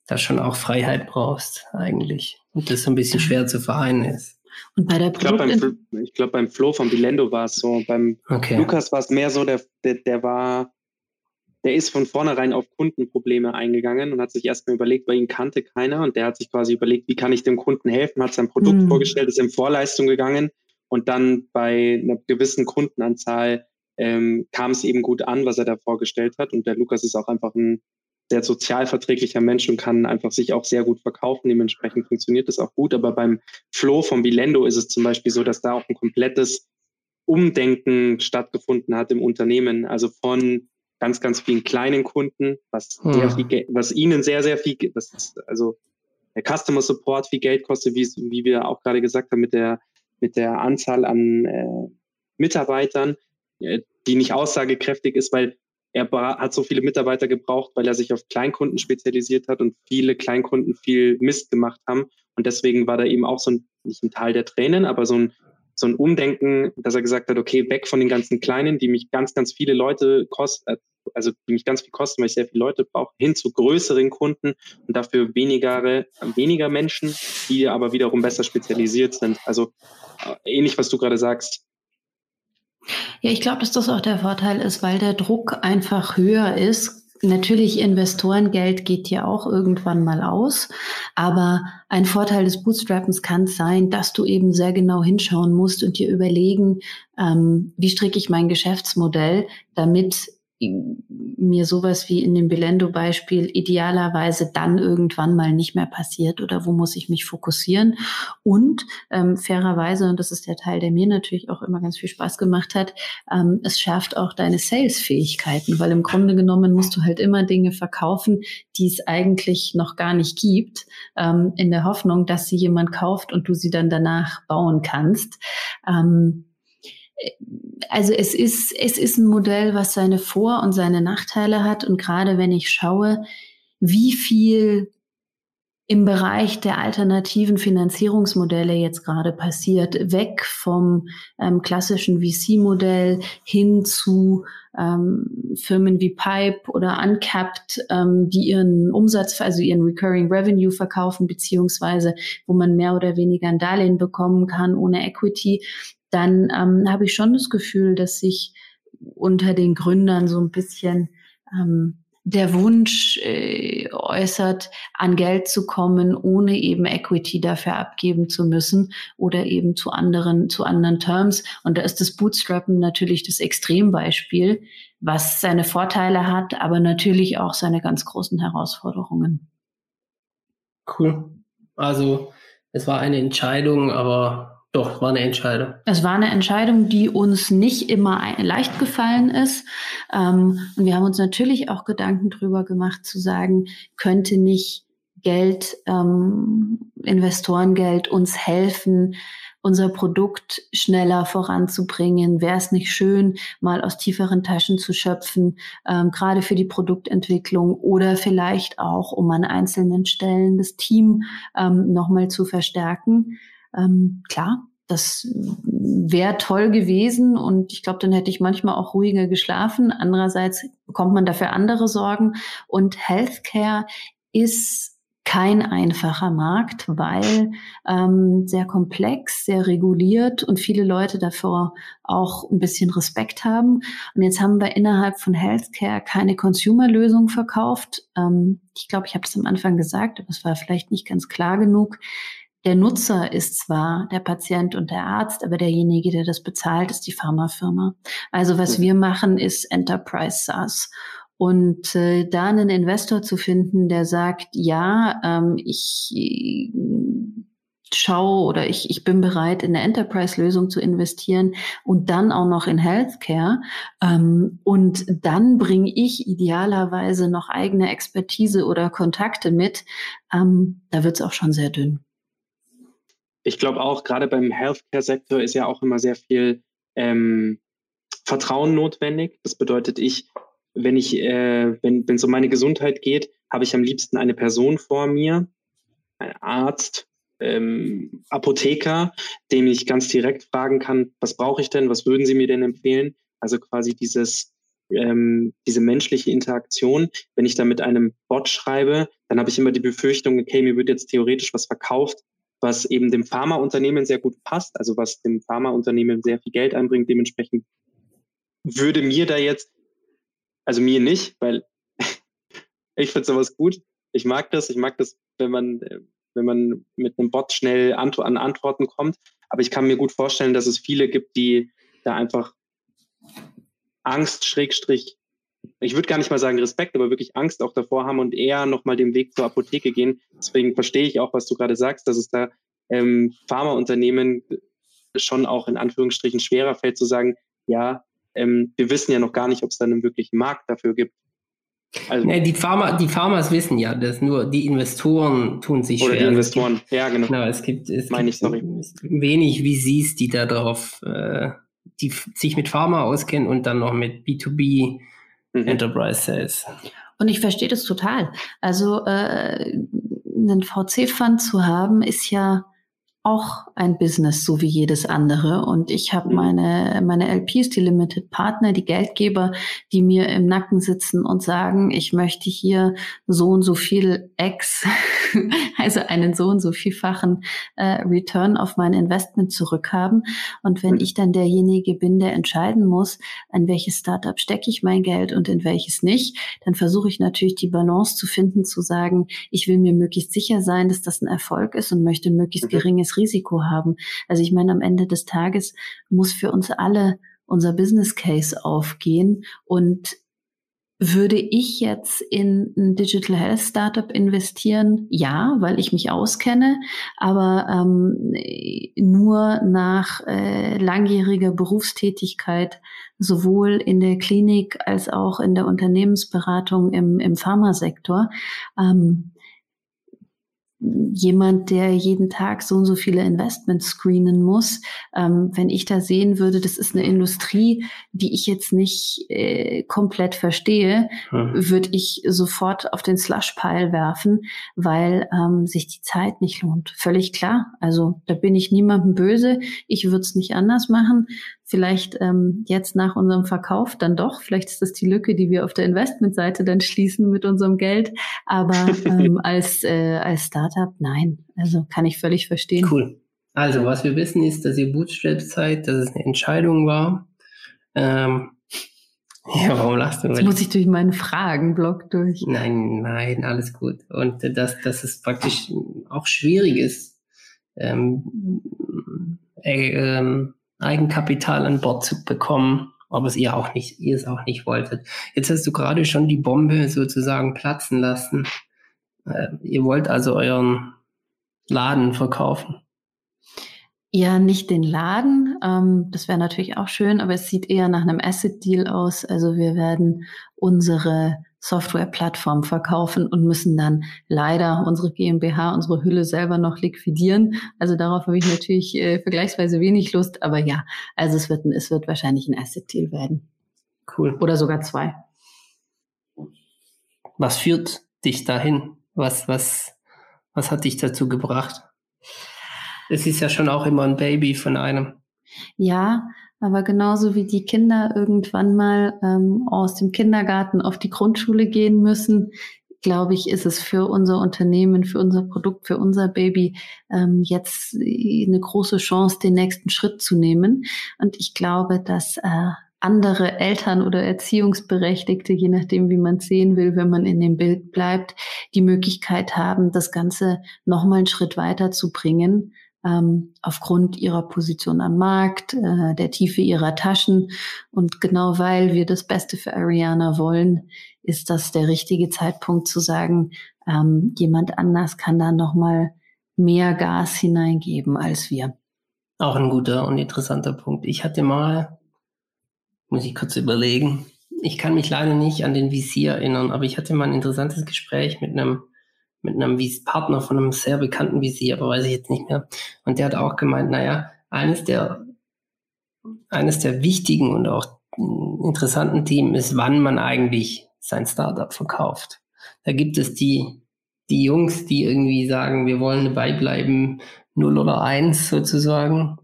C: da schon auch Freiheit brauchst eigentlich. Und das ein bisschen schwer zu vereinen ist.
B: Und bei der ich glaube, beim, glaub, beim Flo von Bilendo war es so. Beim okay. Lukas war es mehr so, der, der, der war, der ist von vornherein auf Kundenprobleme eingegangen und hat sich erstmal überlegt, weil ihn kannte keiner und der hat sich quasi überlegt, wie kann ich dem Kunden helfen, hat sein Produkt mhm. vorgestellt, ist in Vorleistung gegangen und dann bei einer gewissen Kundenanzahl ähm, kam es eben gut an, was er da vorgestellt hat. Und der Lukas ist auch einfach ein sehr sozialverträglicher Mensch und kann einfach sich auch sehr gut verkaufen. Dementsprechend funktioniert das auch gut. Aber beim Flow von Bilendo ist es zum Beispiel so, dass da auch ein komplettes Umdenken stattgefunden hat im Unternehmen. Also von ganz, ganz vielen kleinen Kunden, was, hm. sehr viel, was ihnen sehr, sehr viel, ist also der Customer Support viel Geld kostet, wie, wie wir auch gerade gesagt haben, mit der, mit der Anzahl an äh, Mitarbeitern, äh, die nicht aussagekräftig ist, weil er hat so viele Mitarbeiter gebraucht, weil er sich auf Kleinkunden spezialisiert hat und viele Kleinkunden viel Mist gemacht haben. Und deswegen war da eben auch so ein, nicht ein Teil der Tränen, aber so ein, so ein Umdenken, dass er gesagt hat, okay, weg von den ganzen Kleinen, die mich ganz, ganz viele Leute kosten, also die mich ganz viel kosten, weil ich sehr viele Leute brauche, hin zu größeren Kunden und dafür weniger, weniger Menschen, die aber wiederum besser spezialisiert sind. Also äh, ähnlich, was du gerade sagst,
D: ja, ich glaube, dass das auch der Vorteil ist, weil der Druck einfach höher ist. Natürlich, Investorengeld geht ja auch irgendwann mal aus. Aber ein Vorteil des Bootstrappens kann sein, dass du eben sehr genau hinschauen musst und dir überlegen, ähm, wie stricke ich mein Geschäftsmodell, damit mir sowas wie in dem Belendo-Beispiel idealerweise dann irgendwann mal nicht mehr passiert oder wo muss ich mich fokussieren. Und ähm, fairerweise, und das ist der Teil, der mir natürlich auch immer ganz viel Spaß gemacht hat, ähm, es schärft auch deine Sales-Fähigkeiten, weil im Grunde genommen musst du halt immer Dinge verkaufen, die es eigentlich noch gar nicht gibt, ähm, in der Hoffnung, dass sie jemand kauft und du sie dann danach bauen kannst. Ähm, also es ist, es ist ein Modell, was seine Vor- und seine Nachteile hat. Und gerade wenn ich schaue, wie viel im Bereich der alternativen Finanzierungsmodelle jetzt gerade passiert, weg vom ähm, klassischen VC-Modell hin zu ähm, Firmen wie Pipe oder Uncapped, ähm, die ihren Umsatz, also ihren Recurring Revenue verkaufen, beziehungsweise wo man mehr oder weniger ein Darlehen bekommen kann ohne Equity dann ähm, habe ich schon das Gefühl, dass sich unter den Gründern so ein bisschen ähm, der Wunsch äh, äußert, an Geld zu kommen, ohne eben Equity dafür abgeben zu müssen oder eben zu anderen, zu anderen Terms. Und da ist das Bootstrappen natürlich das Extrembeispiel, was seine Vorteile hat, aber natürlich auch seine ganz großen Herausforderungen.
C: Cool. Also es war eine Entscheidung, aber doch, war eine Entscheidung.
D: Es war eine Entscheidung, die uns nicht immer leicht gefallen ist. Ähm, und wir haben uns natürlich auch Gedanken drüber gemacht, zu sagen, könnte nicht Geld, ähm, Investorengeld uns helfen, unser Produkt schneller voranzubringen? Wäre es nicht schön, mal aus tieferen Taschen zu schöpfen, ähm, gerade für die Produktentwicklung oder vielleicht auch, um an einzelnen Stellen das Team ähm, nochmal zu verstärken? Ähm, klar, das wäre toll gewesen und ich glaube, dann hätte ich manchmal auch ruhiger geschlafen. Andererseits bekommt man dafür andere Sorgen und Healthcare ist kein einfacher Markt, weil ähm, sehr komplex, sehr reguliert und viele Leute davor auch ein bisschen Respekt haben. Und jetzt haben wir innerhalb von Healthcare keine Consumer-Lösung verkauft. Ähm, ich glaube, ich habe es am Anfang gesagt, aber es war vielleicht nicht ganz klar genug. Der Nutzer ist zwar der Patient und der Arzt, aber derjenige, der das bezahlt, ist die Pharmafirma. Also was wir machen, ist Enterprise SaaS. Und äh, da einen Investor zu finden, der sagt, ja, ähm, ich äh, schaue oder ich, ich bin bereit, in eine Enterprise-Lösung zu investieren und dann auch noch in Healthcare. Ähm, und dann bringe ich idealerweise noch eigene Expertise oder Kontakte mit. Ähm, da wird es auch schon sehr dünn
B: ich glaube auch, gerade beim Healthcare-Sektor ist ja auch immer sehr viel ähm, Vertrauen notwendig. Das bedeutet, ich, wenn ich, äh, wenn es um meine Gesundheit geht, habe ich am liebsten eine Person vor mir, ein Arzt, ähm, Apotheker, dem ich ganz direkt fragen kann, was brauche ich denn, was würden Sie mir denn empfehlen? Also quasi dieses, ähm, diese menschliche Interaktion. Wenn ich da mit einem Bot schreibe, dann habe ich immer die Befürchtung, okay, mir wird jetzt theoretisch was verkauft, was eben dem Pharmaunternehmen sehr gut passt, also was dem Pharmaunternehmen sehr viel Geld einbringt. Dementsprechend würde mir da jetzt, also mir nicht, weil [laughs] ich finde sowas gut. Ich mag das. Ich mag das, wenn man, wenn man mit einem Bot schnell an Antworten kommt. Aber ich kann mir gut vorstellen, dass es viele gibt, die da einfach Angst, Schrägstrich, ich würde gar nicht mal sagen Respekt, aber wirklich Angst auch davor haben und eher nochmal den Weg zur Apotheke gehen. Deswegen verstehe ich auch, was du gerade sagst, dass es da ähm, Pharmaunternehmen schon auch in Anführungsstrichen schwerer fällt zu sagen, ja, ähm, wir wissen ja noch gar nicht, ob es dann einen wirklichen Markt dafür gibt.
C: Also, nee, die, Pharma, die Pharmas wissen ja, dass nur die Investoren tun sich
B: oder schwer. Oder die Investoren, ja genau.
C: genau es gibt, es Meine gibt ich, wenig VCs, die da drauf, äh, die sich mit Pharma auskennen und dann noch mit B2B mhm. Enterprise Sales.
D: Und ich verstehe das total. Also äh, einen VC-Fund zu haben, ist ja auch ein Business, so wie jedes andere. Und ich habe mhm. meine, meine LPs, die Limited Partner, die Geldgeber, die mir im Nacken sitzen und sagen, ich möchte hier so und so viel X, [laughs] also einen so und so vielfachen äh, Return auf mein Investment zurückhaben. Und wenn mhm. ich dann derjenige bin, der entscheiden muss, an welches Startup stecke ich mein Geld und in welches nicht, dann versuche ich natürlich die Balance zu finden, zu sagen, ich will mir möglichst sicher sein, dass das ein Erfolg ist und möchte möglichst mhm. geringes Risiko haben. Also ich meine, am Ende des Tages muss für uns alle unser Business Case aufgehen und würde ich jetzt in ein Digital Health Startup investieren? Ja, weil ich mich auskenne, aber ähm, nur nach äh, langjähriger Berufstätigkeit sowohl in der Klinik als auch in der Unternehmensberatung im, im Pharmasektor. Ähm, jemand, der jeden Tag so und so viele Investments screenen muss. Ähm, wenn ich da sehen würde, das ist eine Industrie, die ich jetzt nicht äh, komplett verstehe, hm. würde ich sofort auf den Slush-Pile werfen, weil ähm, sich die Zeit nicht lohnt. Völlig klar. Also da bin ich niemandem böse. Ich würde es nicht anders machen. Vielleicht ähm, jetzt nach unserem Verkauf dann doch. Vielleicht ist das die Lücke, die wir auf der Investmentseite dann schließen mit unserem Geld. Aber [laughs] ähm, als, äh, als Startup, nein. Also kann ich völlig verstehen.
C: Cool. Also, was wir wissen ist, dass ihr Bootstrap seid, dass es eine Entscheidung war. Ähm, [laughs] ja, warum lachst du?
D: Jetzt muss ich durch meinen Fragenblock durch.
C: Nein, nein, alles gut. Und äh, dass, dass es praktisch auch schwierig ist, ähm, äh, ähm, Eigenkapital an Bord zu bekommen, aber es ihr auch nicht, ihr es auch nicht wolltet. Jetzt hast du gerade schon die Bombe sozusagen platzen lassen. Äh, ihr wollt also euren Laden verkaufen.
D: Ja, nicht den Laden. Ähm, das wäre natürlich auch schön, aber es sieht eher nach einem Asset-Deal aus. Also wir werden unsere Softwareplattform verkaufen und müssen dann leider unsere GmbH, unsere Hülle selber noch liquidieren. Also darauf habe ich natürlich äh, vergleichsweise wenig Lust, aber ja, also es wird, es wird wahrscheinlich ein Asset-Deal werden.
C: Cool.
D: Oder sogar zwei.
C: Was führt dich dahin? Was, was, was hat dich dazu gebracht? Es ist ja schon auch immer ein Baby von einem.
D: Ja, aber genauso wie die Kinder irgendwann mal ähm, aus dem Kindergarten auf die Grundschule gehen müssen, glaube ich, ist es für unser Unternehmen, für unser Produkt, für unser Baby ähm, jetzt eine große Chance, den nächsten Schritt zu nehmen. Und ich glaube, dass äh, andere Eltern oder Erziehungsberechtigte, je nachdem, wie man sehen will, wenn man in dem Bild bleibt, die Möglichkeit haben, das Ganze nochmal einen Schritt weiter zu bringen ähm, aufgrund ihrer Position am Markt, äh, der Tiefe ihrer Taschen. Und genau weil wir das Beste für Ariana wollen, ist das der richtige Zeitpunkt zu sagen, ähm, jemand anders kann da nochmal mehr Gas hineingeben als wir.
C: Auch ein guter und interessanter Punkt. Ich hatte mal, muss ich kurz überlegen, ich kann mich leider nicht an den VC erinnern, aber ich hatte mal ein interessantes Gespräch mit einem mit einem Partner von einem sehr bekannten VC, aber weiß ich jetzt nicht mehr. Und der hat auch gemeint, naja, eines der, eines der wichtigen und auch interessanten Themen ist, wann man eigentlich sein Startup verkauft. Da gibt es die, die Jungs, die irgendwie sagen, wir wollen dabei bleiben, 0 oder 1 sozusagen.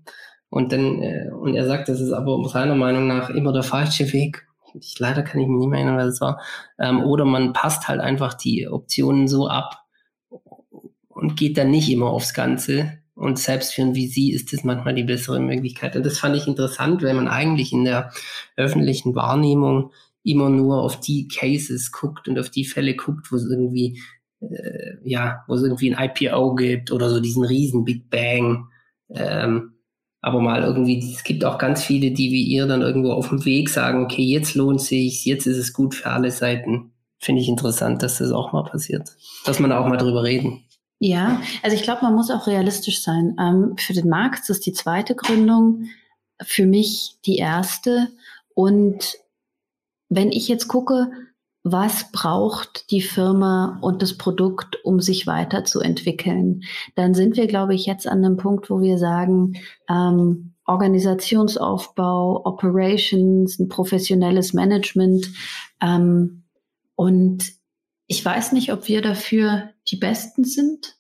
C: Und dann, äh, und er sagt, das ist aber seiner Meinung nach immer der falsche Weg. Ich, leider kann ich mich nicht mehr erinnern, was es war. Ähm, oder man passt halt einfach die Optionen so ab, und geht dann nicht immer aufs Ganze. Und selbst für ein VC ist das manchmal die bessere Möglichkeit. Und das fand ich interessant, weil man eigentlich in der öffentlichen Wahrnehmung immer nur auf die Cases guckt und auf die Fälle guckt, wo es irgendwie, äh, ja, wo es irgendwie ein IPO gibt oder so diesen riesen Big Bang. Ähm, aber mal irgendwie, es gibt auch ganz viele, die wie ihr dann irgendwo auf dem Weg sagen, okay, jetzt lohnt sich, jetzt ist es gut für alle Seiten. Finde ich interessant, dass das auch mal passiert. Dass man auch mal drüber reden.
D: Ja, also ich glaube, man muss auch realistisch sein. Ähm, für den Markt ist die zweite Gründung, für mich die erste. Und wenn ich jetzt gucke, was braucht die Firma und das Produkt, um sich weiterzuentwickeln, dann sind wir, glaube ich, jetzt an einem Punkt, wo wir sagen, ähm, Organisationsaufbau, Operations, ein professionelles Management. Ähm, und ich weiß nicht, ob wir dafür die Besten sind.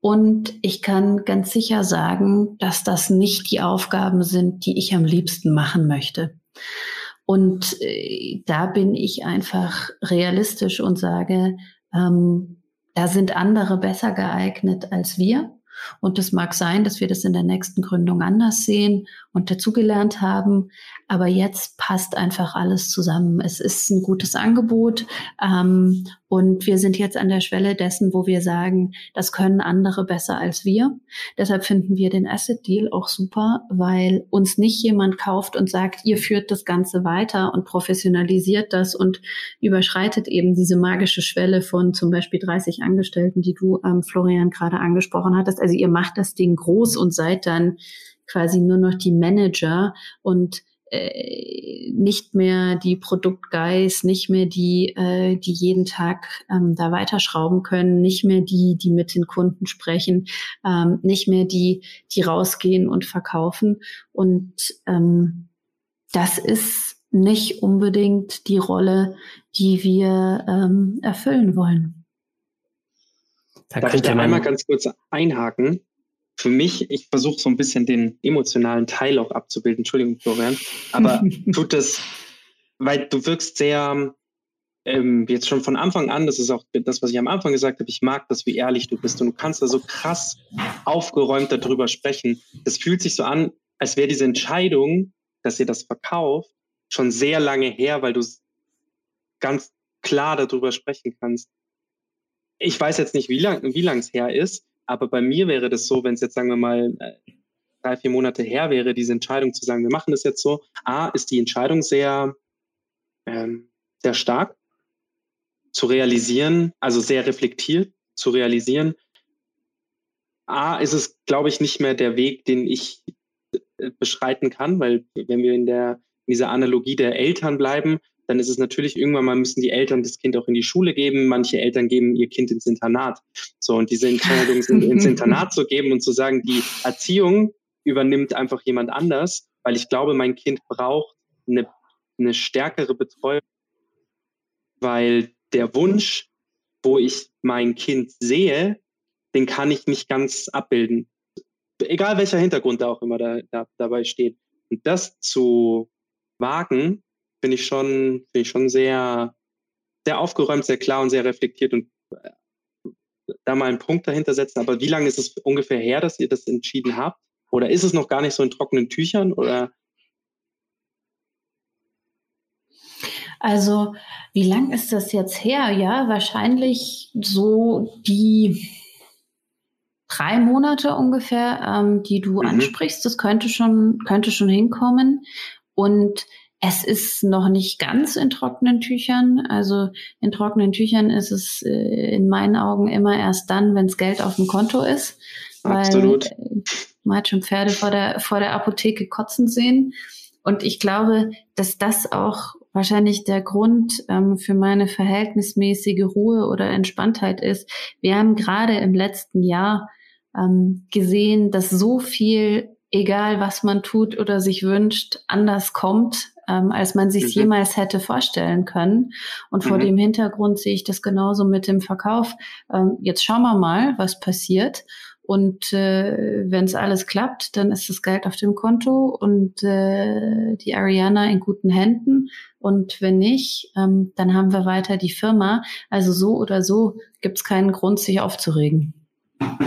D: Und ich kann ganz sicher sagen, dass das nicht die Aufgaben sind, die ich am liebsten machen möchte. Und äh, da bin ich einfach realistisch und sage, ähm, da sind andere besser geeignet als wir. Und es mag sein, dass wir das in der nächsten Gründung anders sehen und dazugelernt haben. Aber jetzt passt einfach alles zusammen. Es ist ein gutes Angebot. Ähm, und wir sind jetzt an der Schwelle dessen, wo wir sagen, das können andere besser als wir. Deshalb finden wir den Asset Deal auch super, weil uns nicht jemand kauft und sagt, ihr führt das Ganze weiter und professionalisiert das und überschreitet eben diese magische Schwelle von zum Beispiel 30 Angestellten, die du, ähm, Florian, gerade angesprochen hattest. Also ihr macht das Ding groß und seid dann quasi nur noch die Manager und äh, nicht mehr die Produktguys, nicht mehr die, äh, die jeden Tag ähm, da weiterschrauben können, nicht mehr die, die mit den Kunden sprechen, ähm, nicht mehr die, die rausgehen und verkaufen. Und ähm, das ist nicht unbedingt die Rolle, die wir ähm, erfüllen wollen.
B: Da Darf ich da einmal ganz kurz einhaken? für mich, ich versuche so ein bisschen den emotionalen Teil auch abzubilden. Entschuldigung, Florian, aber [laughs] tut das, weil du wirkst sehr, ähm, jetzt schon von Anfang an, das ist auch das, was ich am Anfang gesagt habe, ich mag das, wie ehrlich du bist und du kannst da so krass aufgeräumt darüber sprechen. Es fühlt sich so an, als wäre diese Entscheidung, dass ihr das verkauft, schon sehr lange her, weil du ganz klar darüber sprechen kannst. Ich weiß jetzt nicht, wie lang wie es her ist, aber bei mir wäre das so, wenn es jetzt, sagen wir mal, äh, drei, vier Monate her wäre, diese Entscheidung zu sagen, wir machen das jetzt so. A, ist die Entscheidung sehr, ähm, sehr stark zu realisieren, also sehr reflektiert zu realisieren. A, ist es, glaube ich, nicht mehr der Weg, den ich äh, beschreiten kann, weil wenn wir in der in dieser Analogie der Eltern bleiben, dann ist es natürlich irgendwann mal müssen die Eltern das Kind auch in die Schule geben. Manche Eltern geben ihr Kind ins Internat. So, und diese Entscheidung ins [laughs] Internat zu geben und zu sagen, die Erziehung übernimmt einfach jemand anders, weil ich glaube, mein Kind braucht eine, eine stärkere Betreuung, weil der Wunsch, wo ich mein Kind sehe, den kann ich nicht ganz abbilden. Egal welcher Hintergrund da auch immer da, da, dabei steht. Und das zu wagen, finde ich schon, finde ich schon sehr, sehr aufgeräumt, sehr klar und sehr reflektiert und äh, da mal einen Punkt dahinter setzen. Aber wie lange ist es ungefähr her, dass ihr das entschieden habt? Oder ist es noch gar nicht so in trockenen Tüchern? Oder?
D: Also, wie lang ist das jetzt her? Ja, wahrscheinlich so die drei Monate ungefähr, ähm, die du mhm. ansprichst. Das könnte schon, könnte schon hinkommen. Und es ist noch nicht ganz in trockenen Tüchern. Also in trockenen Tüchern ist es äh, in meinen Augen immer erst dann, wenn es Geld auf dem Konto ist. Absolut. Weil äh, man hat schon Pferde vor der, vor der Apotheke kotzen sehen. Und ich glaube, dass das auch wahrscheinlich der Grund ähm, für meine verhältnismäßige Ruhe oder Entspanntheit ist. Wir haben gerade im letzten Jahr ähm, gesehen, dass so viel, egal was man tut oder sich wünscht, anders kommt ähm, als man sich mhm. jemals hätte vorstellen können. Und vor mhm. dem Hintergrund sehe ich das genauso mit dem Verkauf. Ähm, jetzt schauen wir mal, was passiert. Und äh, wenn es alles klappt, dann ist das Geld auf dem Konto und äh, die Ariana in guten Händen. Und wenn nicht, ähm, dann haben wir weiter die Firma. Also so oder so gibt es keinen Grund, sich aufzuregen.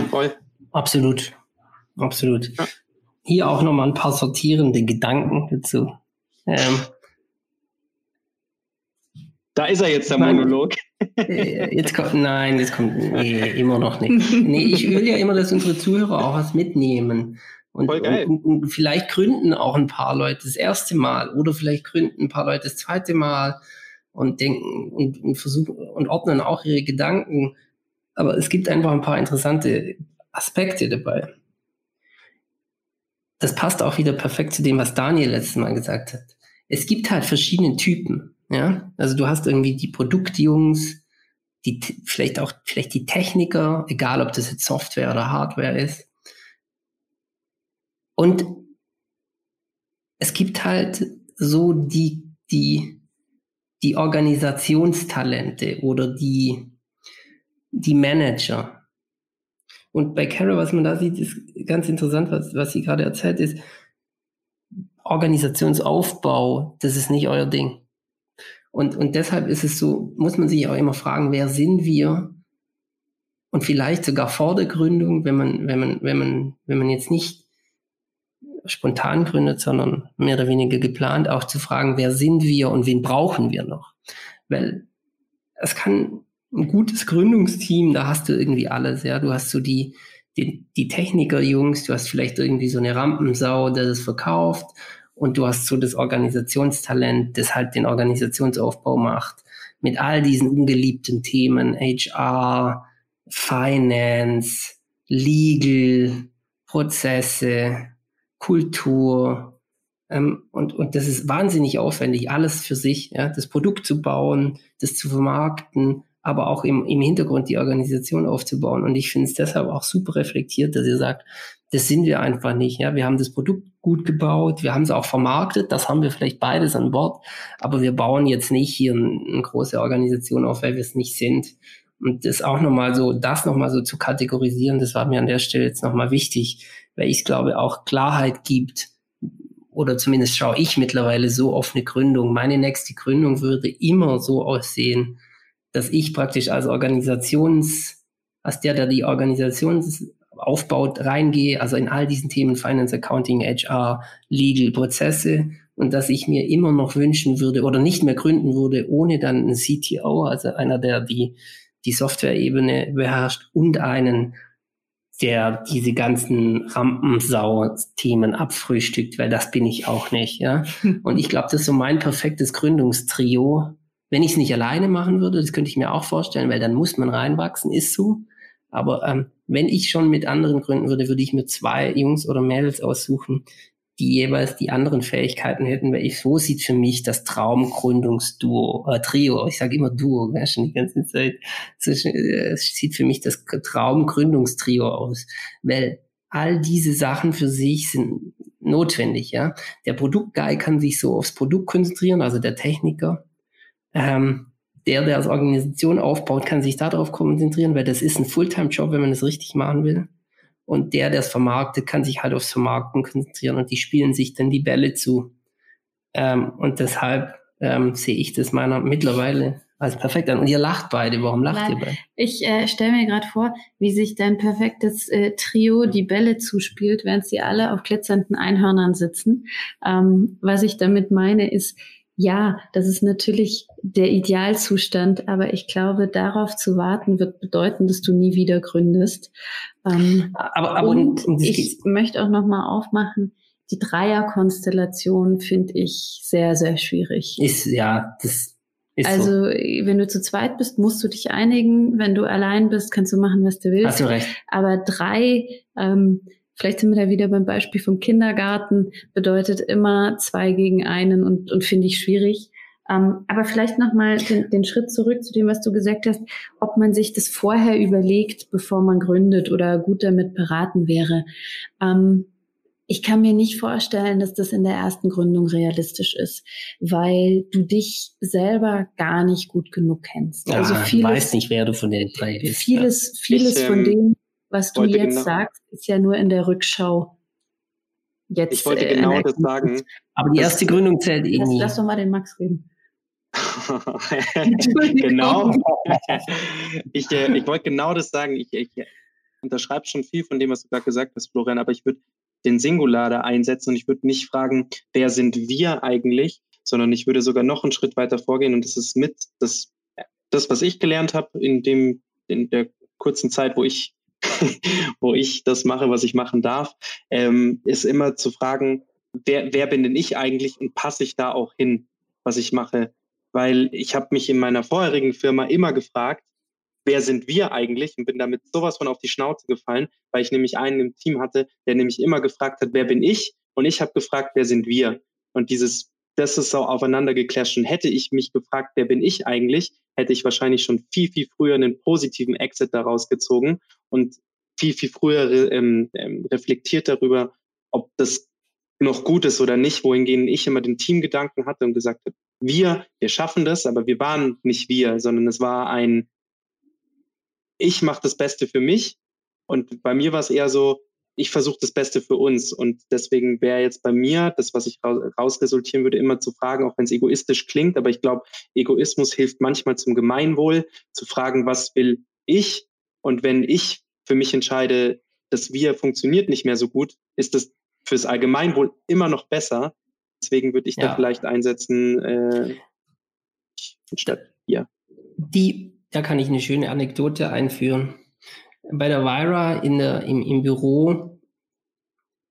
C: Voll. Absolut. Absolut. Ja. Hier auch nochmal ein paar sortierende Gedanken dazu. Ähm,
B: da ist er jetzt, der Monolog.
C: Äh, jetzt kommt, nein, jetzt kommt nee, immer noch nicht. Nee, ich will ja immer, dass unsere Zuhörer auch was mitnehmen. Und, und, und, vielleicht gründen auch ein paar Leute das erste Mal oder vielleicht gründen ein paar Leute das zweite Mal und denken und, und versuchen und ordnen auch ihre Gedanken. Aber es gibt einfach ein paar interessante Aspekte dabei das passt auch wieder perfekt zu dem, was Daniel letztes Mal gesagt hat. Es gibt halt verschiedene Typen. Ja, also du hast irgendwie die Produktjungs, die vielleicht auch vielleicht die Techniker, egal ob das jetzt Software oder Hardware ist. Und es gibt halt so die die die Organisationstalente oder die die Manager, und bei Carol, was man da sieht, ist ganz interessant, was, was sie gerade erzählt, ist Organisationsaufbau, das ist nicht euer Ding. Und, und deshalb ist es so, muss man sich auch immer fragen, wer sind wir? und vielleicht sogar vor der Gründung, wenn man, wenn man, wenn man, wenn man jetzt nicht spontan gründet, sondern mehr oder weniger geplant, auch zu fragen, wer sind wir und wen brauchen wir noch? Weil es kann ein gutes Gründungsteam, da hast du irgendwie alles, ja. Du hast so die, die, die Techniker-Jungs, du hast vielleicht irgendwie so eine Rampensau, der das verkauft und du hast so das Organisationstalent, das halt den Organisationsaufbau macht. Mit all diesen ungeliebten Themen, HR, Finance, Legal, Prozesse, Kultur. Ähm, und, und das ist wahnsinnig aufwendig, alles für sich, ja, das Produkt zu bauen, das zu vermarkten, aber auch im, im Hintergrund die Organisation aufzubauen. Und ich finde es deshalb auch super reflektiert, dass ihr sagt, das sind wir einfach nicht. Ja, wir haben das Produkt gut gebaut, wir haben es auch vermarktet, das haben wir vielleicht beides an Bord, aber wir bauen jetzt nicht hier eine, eine große Organisation auf, weil wir es nicht sind. Und das auch nochmal so, das nochmal so zu kategorisieren, das war mir an der Stelle jetzt nochmal wichtig, weil ich glaube auch Klarheit gibt, oder zumindest schaue ich mittlerweile so auf eine Gründung. Meine nächste Gründung würde immer so aussehen, dass ich praktisch als Organisations, als der, der die Organisation aufbaut, reingehe, also in all diesen Themen Finance, Accounting, HR, Legal, Prozesse und dass ich mir immer noch wünschen würde oder nicht mehr gründen würde, ohne dann einen CTO, also einer, der die, die Software-Ebene beherrscht und einen, der diese ganzen Rampensau-Themen abfrühstückt, weil das bin ich auch nicht, ja. [laughs] Und ich glaube, das ist so mein perfektes Gründungstrio, wenn ich es nicht alleine machen würde, das könnte ich mir auch vorstellen, weil dann muss man reinwachsen, ist so. Aber ähm, wenn ich schon mit anderen gründen würde, würde ich mir zwei Jungs oder Mädels aussuchen, die jeweils die anderen Fähigkeiten hätten, weil ich so sieht für mich das Traumgründungsduo, äh, Trio, ich sage immer Duo, ja, schon die ganze Zeit, so, äh, sieht für mich das Traumgründungstrio aus, weil all diese Sachen für sich sind notwendig, ja. Der Produktguy kann sich so aufs Produkt konzentrieren, also der Techniker, ähm, der, der als Organisation aufbaut, kann sich darauf konzentrieren, weil das ist ein Fulltime-Job, wenn man das richtig machen will. Und der, der es vermarktet, kann sich halt aufs Vermarkten konzentrieren und die spielen sich dann die Bälle zu. Ähm, und deshalb ähm, sehe ich das meiner mittlerweile als perfekt an. Und ihr lacht beide. Warum lacht Nein, ihr beide?
D: Ich äh, stelle mir gerade vor, wie sich dein perfektes äh, Trio die Bälle zuspielt, während sie alle auf glitzernden Einhörnern sitzen. Ähm, was ich damit meine, ist, ja, das ist natürlich der Idealzustand, aber ich glaube, darauf zu warten wird bedeuten, dass du nie wieder gründest. Ähm, aber, aber und ich möchte auch noch mal aufmachen. Die Dreierkonstellation finde ich sehr, sehr schwierig.
C: Ist ja, das ist
D: also, so. wenn du zu zweit bist, musst du dich einigen. Wenn du allein bist, kannst du machen, was du willst.
C: Hast du recht.
D: Aber drei, ähm, Vielleicht sind wir da wieder beim Beispiel vom Kindergarten, bedeutet immer zwei gegen einen und, und finde ich schwierig. Ähm, aber vielleicht nochmal den, den Schritt zurück zu dem, was du gesagt hast, ob man sich das vorher überlegt, bevor man gründet oder gut damit beraten wäre. Ähm, ich kann mir nicht vorstellen, dass das in der ersten Gründung realistisch ist, weil du dich selber gar nicht gut genug kennst.
C: Ja, also vieles, weiß nicht, wer du von den drei bist.
D: Vieles, vieles ich, ähm, von dem was du jetzt genau, sagst, ist ja nur in der Rückschau.
B: Jetzt, ich wollte äh, genau das sagen.
C: Aber die erste Gründung zählt eh
D: nie. Lass doch mal den Max reden. [laughs]
B: genau. [laughs] ich, äh, ich wollte genau das sagen. Ich, ich unterschreibe schon viel von dem, was du gerade gesagt hast, Florian, aber ich würde den Singular da einsetzen und ich würde nicht fragen, wer sind wir eigentlich, sondern ich würde sogar noch einen Schritt weiter vorgehen und das ist mit das, das was ich gelernt habe in dem in der kurzen Zeit, wo ich [laughs] wo ich das mache, was ich machen darf, ähm, ist immer zu fragen, wer, wer bin denn ich eigentlich und passe ich da auch hin, was ich mache? Weil ich habe mich in meiner vorherigen Firma immer gefragt, wer sind wir eigentlich? Und bin damit sowas von auf die Schnauze gefallen, weil ich nämlich einen im Team hatte, der nämlich immer gefragt hat, wer bin ich? Und ich habe gefragt, wer sind wir? Und dieses, das ist so aufeinander geclasht. Und hätte ich mich gefragt, wer bin ich eigentlich, hätte ich wahrscheinlich schon viel, viel früher einen positiven Exit daraus gezogen und viel, viel früher ähm, ähm, reflektiert darüber, ob das noch gut ist oder nicht, wohingegen ich immer den Teamgedanken hatte und gesagt habe, wir, wir schaffen das, aber wir waren nicht wir, sondern es war ein, ich mache das Beste für mich und bei mir war es eher so, ich versuche das Beste für uns und deswegen wäre jetzt bei mir das, was ich rausresultieren würde, immer zu fragen, auch wenn es egoistisch klingt, aber ich glaube, Egoismus hilft manchmal zum Gemeinwohl, zu fragen, was will ich Und wenn ich für mich entscheide, das Wir funktioniert nicht mehr so gut, ist das fürs Allgemeinwohl immer noch besser. Deswegen würde ich ja. da vielleicht einsetzen, äh, statt Wir.
C: Die, da kann ich eine schöne Anekdote einführen. Bei der Vira in der, im, im Büro,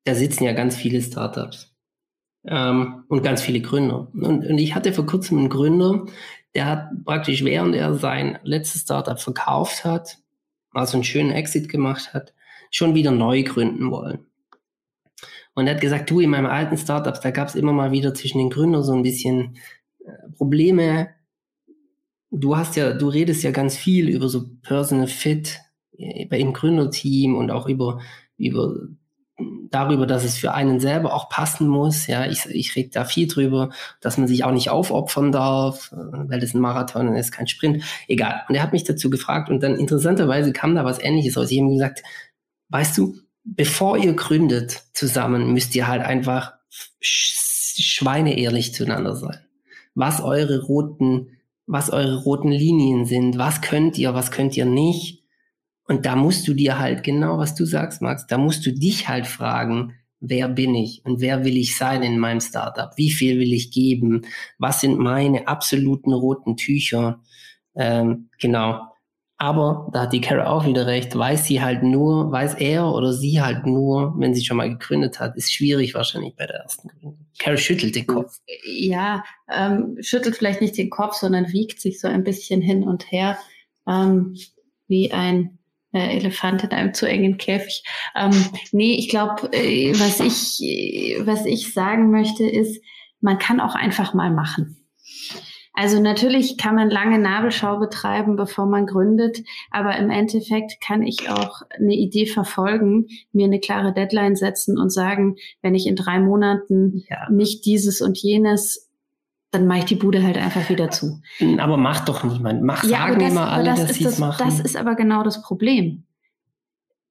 C: da sitzen ja ganz viele Startups ähm, und ganz viele Gründer. Und, und ich hatte vor kurzem einen Gründer, der hat praktisch, während er sein letztes Startup verkauft hat, also einen schönen Exit gemacht hat, schon wieder neu gründen wollen. Und er hat gesagt, du, in meinem alten Startup, da gab es immer mal wieder zwischen den Gründern so ein bisschen äh, Probleme. Du hast ja, du redest ja ganz viel über so Personal Fit äh, im Gründerteam und auch über, über darüber, dass es für einen selber auch passen muss. Ja, ich, ich rede da viel drüber, dass man sich auch nicht aufopfern darf, weil das ein Marathon ist, kein Sprint. Egal. Und er hat mich dazu gefragt und dann interessanterweise kam da was ähnliches aus. Ich habe ihm gesagt, weißt du, bevor ihr gründet zusammen, müsst ihr halt einfach schweineehrlich zueinander sein. Was eure roten, was eure roten Linien sind, was könnt ihr, was könnt ihr nicht und da musst du dir halt genau, was du sagst, Max, da musst du dich halt fragen, wer bin ich und wer will ich sein in meinem Startup? Wie viel will ich geben? Was sind meine absoluten roten Tücher? Ähm, genau. Aber da hat die Kara auch wieder recht, weiß sie halt nur, weiß er oder sie halt nur, wenn sie schon mal gegründet hat, ist schwierig wahrscheinlich bei der ersten Gründung. Kara schüttelt den Kopf.
D: Ja, ähm, schüttelt vielleicht nicht den Kopf, sondern wiegt sich so ein bisschen hin und her, ähm, wie ein äh, Elefant in einem zu engen Käfig. Ähm, nee, ich glaube, äh, was ich, äh, was ich sagen möchte, ist, man kann auch einfach mal machen. Also natürlich kann man lange Nabelschau betreiben, bevor man gründet, aber im Endeffekt kann ich auch eine Idee verfolgen, mir eine klare Deadline setzen und sagen, wenn ich in drei Monaten ja. nicht dieses und jenes dann mache ich die Bude halt einfach wieder zu.
C: Aber macht doch niemand. Mach, ja, sagen das, immer alle, das dass sie es machen.
D: Das ist aber genau das Problem.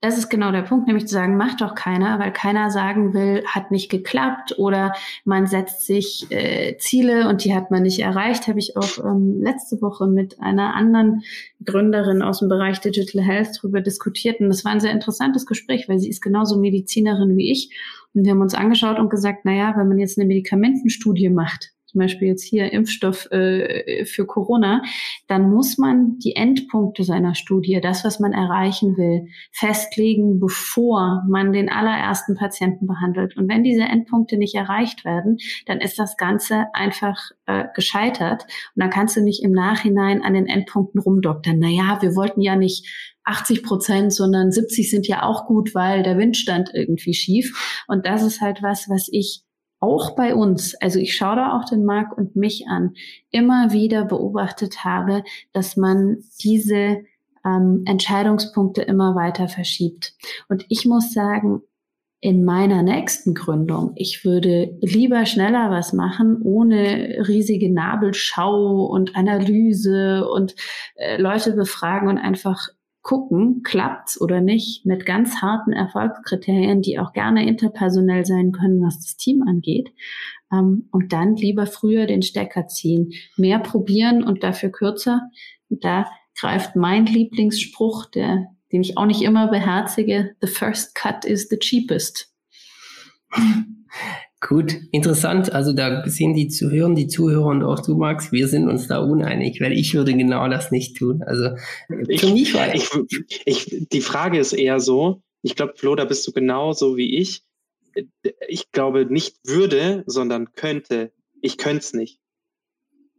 D: Das ist genau der Punkt, nämlich zu sagen, macht doch keiner, weil keiner sagen will, hat nicht geklappt oder man setzt sich äh, Ziele und die hat man nicht erreicht. Habe ich auch ähm, letzte Woche mit einer anderen Gründerin aus dem Bereich Digital Health darüber diskutiert und das war ein sehr interessantes Gespräch, weil sie ist genauso Medizinerin wie ich und wir haben uns angeschaut und gesagt, na ja, wenn man jetzt eine Medikamentenstudie macht, zum Beispiel jetzt hier Impfstoff äh, für Corona, dann muss man die Endpunkte seiner Studie, das, was man erreichen will, festlegen, bevor man den allerersten Patienten behandelt. Und wenn diese Endpunkte nicht erreicht werden, dann ist das Ganze einfach äh, gescheitert. Und dann kannst du nicht im Nachhinein an den Endpunkten rumdoktern. Naja, wir wollten ja nicht 80 Prozent, sondern 70 sind ja auch gut, weil der Wind stand irgendwie schief. Und das ist halt was, was ich auch bei uns, also ich schaue da auch den Marc und mich an, immer wieder beobachtet habe, dass man diese ähm, Entscheidungspunkte immer weiter verschiebt. Und ich muss sagen, in meiner nächsten Gründung, ich würde lieber schneller was machen, ohne riesige Nabelschau und Analyse und äh, Leute befragen und einfach gucken, klappt's oder nicht, mit ganz harten Erfolgskriterien, die auch gerne interpersonell sein können, was das Team angeht. Ähm, und dann lieber früher den Stecker ziehen, mehr probieren und dafür kürzer. Da greift mein Lieblingsspruch, der, den ich auch nicht immer beherzige, the first cut is the cheapest. [laughs]
C: Gut, interessant. Also da sehen die Zuhörer, die Zuhörer und auch du, Max, wir sind uns da uneinig, weil ich würde genau das nicht tun. Also
B: ich, für mich war ich, ich, die Frage ist eher so, ich glaube, Flo, da bist du genauso wie ich. Ich glaube nicht würde, sondern könnte. Ich könnte es nicht.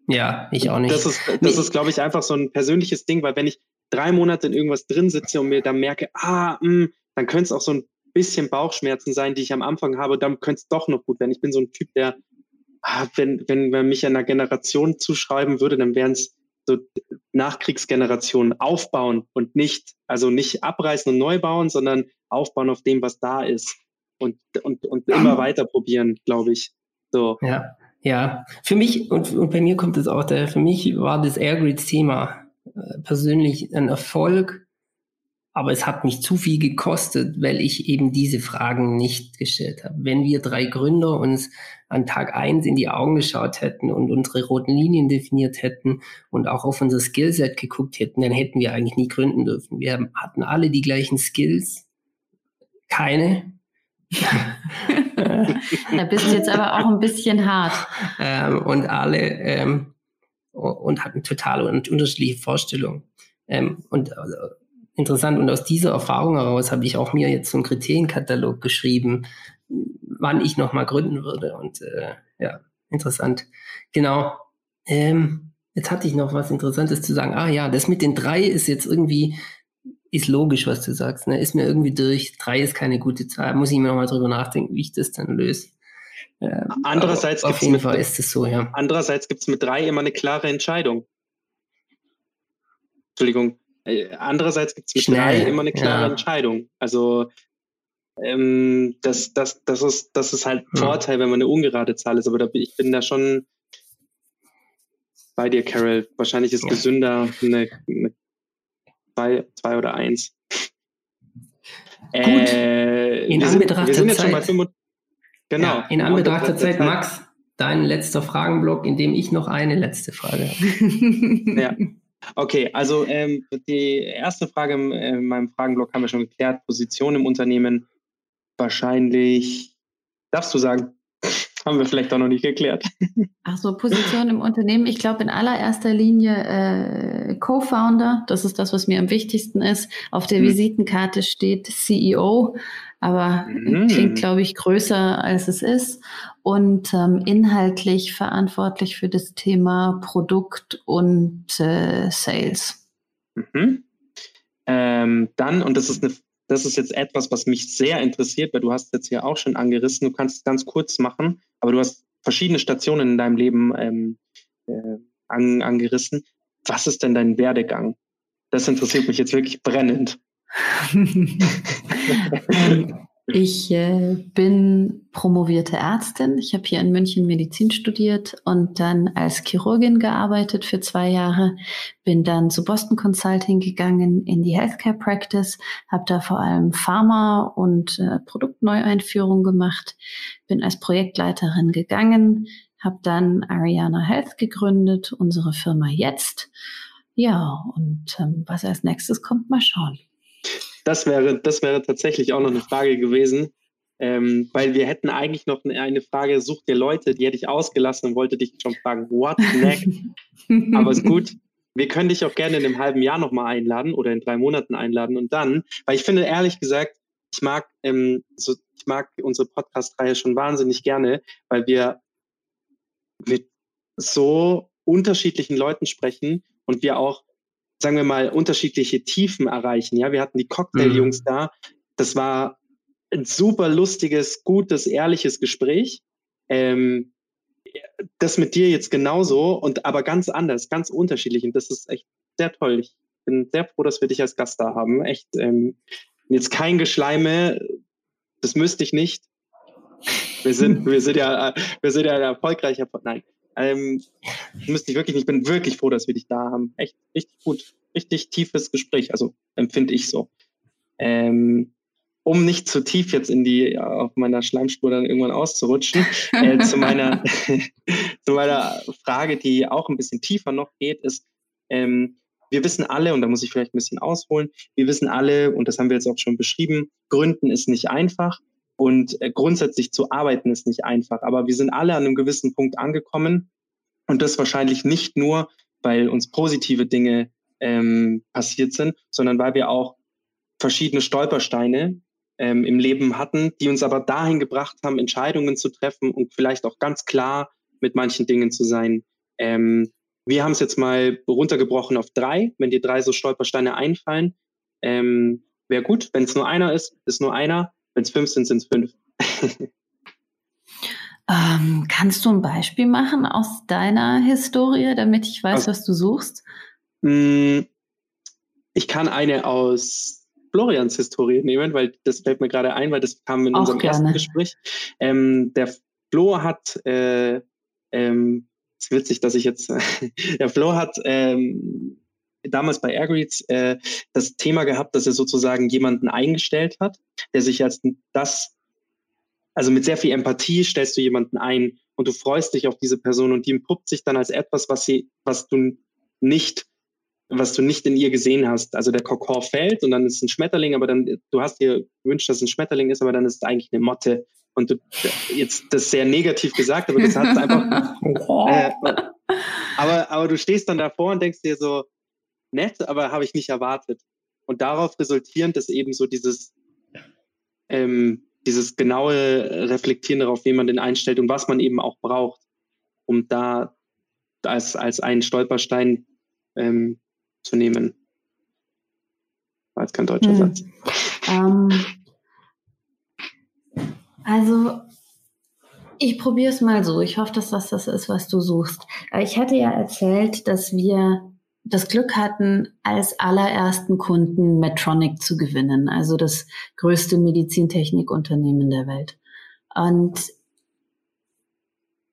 C: Ja, ich auch nicht.
B: Das ist, das nee. ist, glaube ich, einfach so ein persönliches Ding, weil wenn ich drei Monate in irgendwas drin sitze und mir dann merke, ah, mh, hm, dann könnte es auch so ein bisschen Bauchschmerzen sein, die ich am Anfang habe, dann könnte es doch noch gut werden. Ich bin so ein Typ, der, ah, wenn, wenn man mich einer Generation zuschreiben würde, dann wären es so Nachkriegsgenerationen aufbauen und nicht, also nicht abreißen und neu bauen, sondern aufbauen auf dem, was da ist und, und, und immer weiter probieren, glaube ich. So.
C: Ja, ja. Für mich und, und bei mir kommt es auch, der, für mich war das Airgrid-Thema äh, persönlich ein Erfolg aber es hat mich zu viel gekostet, weil ich eben diese Fragen nicht gestellt habe. Wenn wir drei Gründer uns an Tag eins in die Augen geschaut hätten und unsere roten Linien definiert hätten und auch auf unser Skillset geguckt hätten, dann hätten wir eigentlich nie gründen dürfen. Wir hatten alle die gleichen Skills. Keine. [laughs]
D: da bist du jetzt aber auch ein bisschen hart.
C: Ähm, und alle ähm, und hatten total unterschiedliche Vorstellungen. Ähm, und also, interessant. Und aus dieser Erfahrung heraus habe ich auch mir jetzt so einen Kriterienkatalog geschrieben, wann ich nochmal gründen würde. Und äh, ja, interessant. Genau. Ähm, jetzt hatte ich noch was Interessantes zu sagen. Ah ja, das mit den drei ist jetzt irgendwie, ist logisch, was du sagst. Ne? Ist mir irgendwie durch. Drei ist keine gute Zahl. Muss ich mir nochmal drüber nachdenken, wie ich das dann löse.
B: Ähm, andererseits
C: auf jeden Fall ist es so, ja.
B: Andererseits gibt es mit drei immer eine klare Entscheidung. Entschuldigung. Äh, andererseits gibt es mit Schnell, drei immer eine klare ja. Entscheidung. Also ähm, das, das, das, ist, das ist halt ein ja. Vorteil, wenn man eine ungerade Zahl ist. Aber da, ich bin da schon bei dir, Carol. Wahrscheinlich ist ja. gesünder eine, eine zwei, zwei oder eins.
C: Gut. Äh, in Anbetracht der Zeit. Genau. Ja, in Anbetracht der Zeit, Max, dein letzter Fragenblock, in dem ich noch eine letzte Frage
B: habe. ja. [laughs] Okay, also ähm, die erste Frage in, in meinem Fragenblock haben wir schon geklärt. Position im Unternehmen wahrscheinlich, darfst du sagen, [laughs] haben wir vielleicht auch noch nicht geklärt. [laughs]
D: Ach so, Position im Unternehmen. Ich glaube in allererster Linie äh, Co-Founder. Das ist das, was mir am wichtigsten ist. Auf der mhm. Visitenkarte steht CEO, aber mhm. klingt, glaube ich, größer als es ist. Und ähm, inhaltlich verantwortlich für das Thema Produkt und äh, Sales.
B: Mhm. Ähm, dann, und das ist eine das ist jetzt etwas, was mich sehr interessiert, weil du hast jetzt ja auch schon angerissen. Du kannst es ganz kurz machen, aber du hast verschiedene Stationen in deinem Leben ähm, äh, an, angerissen. Was ist denn dein Werdegang? Das interessiert mich jetzt wirklich brennend. [laughs]
D: Ähm, ich äh, bin promovierte Ärztin. Ich habe hier in München Medizin studiert und dann als Chirurgin gearbeitet für zwei Jahre. Bin dann zu Boston Consulting gegangen in die Healthcare Practice, habe da vor allem Pharma und äh, Produktneueinführung gemacht. Bin als Projektleiterin gegangen, habe dann Ariana Health gegründet, unsere Firma jetzt. Ja, und ähm, was als nächstes kommt, mal schauen.
B: Das wäre, das wäre tatsächlich auch noch eine Frage gewesen, ähm, weil wir hätten eigentlich noch eine Frage, such dir Leute, die hätte ich ausgelassen und wollte dich schon fragen, what next? [laughs] Aber ist gut. Wir können dich auch gerne in einem halben Jahr nochmal einladen oder in drei Monaten einladen und dann, weil ich finde ehrlich gesagt, ich mag, ähm, so, ich mag unsere Podcast-Reihe schon wahnsinnig gerne, weil wir mit so unterschiedlichen Leuten sprechen und wir auch sagen wir mal, unterschiedliche Tiefen erreichen. Ja, wir hatten die Cocktail-Jungs mhm. da. Das war ein super lustiges, gutes, ehrliches Gespräch. Ähm, das mit dir jetzt genauso und aber ganz anders, ganz unterschiedlich. Und das ist echt sehr toll. Ich bin sehr froh, dass wir dich als Gast da haben. Echt, ähm, jetzt kein Geschleime, das müsste ich nicht. Wir sind, wir sind ja, wir sind ja ein erfolgreicher, nein, ähm, müsste ich wirklich, ich bin wirklich froh, dass wir dich da haben. Echt richtig gut, richtig tiefes Gespräch, also empfinde ich so. Ähm, um nicht zu tief jetzt in die auf meiner Schleimspur dann irgendwann auszurutschen, äh, [laughs] zu meiner [laughs] zu meiner Frage, die auch ein bisschen tiefer noch geht, ist ähm, wir wissen alle, und da muss ich vielleicht ein bisschen ausholen, wir wissen alle, und das haben wir jetzt auch schon beschrieben, Gründen ist nicht einfach. Und äh, grundsätzlich zu arbeiten ist nicht einfach. Aber wir sind alle an einem gewissen Punkt angekommen. Und das wahrscheinlich nicht nur, weil uns positive Dinge ähm, passiert sind, sondern weil wir auch verschiedene Stolpersteine ähm, im Leben hatten, die uns aber dahin gebracht haben, Entscheidungen zu treffen und vielleicht auch ganz klar mit manchen Dingen zu sein. Ähm, wir haben es jetzt mal runtergebrochen auf drei. Wenn dir drei so Stolpersteine einfallen, ähm, wäre gut. Wenn es nur einer ist, ist nur einer. Wenn es fünf sind, sind es fünf.
D: ähm, kannst du ein Beispiel machen aus deiner Historie, damit ich weiß, also, was du suchst?
B: Mm, ich kann eine aus Florians Historie nehmen, weil das fällt mir gerade ein, weil das kam in Auch unserem gerne. ersten Gespräch. Ähm, der Flo hat, äh, ähm, ist witzig, dass ich jetzt, [laughs] der Flo hat ähm, damals bei Airgreets äh, das Thema gehabt, dass er sozusagen jemanden eingestellt hat, der sich als das, also mit sehr viel Empathie stellst du jemanden ein und du freust dich auf diese Person und die entpuppt sich dann als etwas, was sie, was du nicht was du nicht in ihr gesehen hast. Also der Kokon fällt und dann ist ein Schmetterling, aber dann, du hast dir gewünscht, dass es ein Schmetterling ist, aber dann ist es eigentlich eine Motte. Und du, jetzt das sehr negativ gesagt, aber das hat einfach. [laughs] äh, aber, aber du stehst dann davor und denkst dir so, nett, aber habe ich nicht erwartet. Und darauf resultierend ist eben so dieses, ähm, dieses genaue Reflektieren darauf, wie man den einstellt und was man eben auch braucht, um da als, als einen Stolperstein ähm, zu nehmen. War jetzt kein deutscher hm. Satz.
D: Ähm, also ich probiere es mal so. Ich hoffe, dass das das ist, was du suchst. Ich hatte ja erzählt, dass wir das Glück hatten, als allerersten Kunden Medtronic zu gewinnen, also das größte Medizintechnikunternehmen der Welt. Und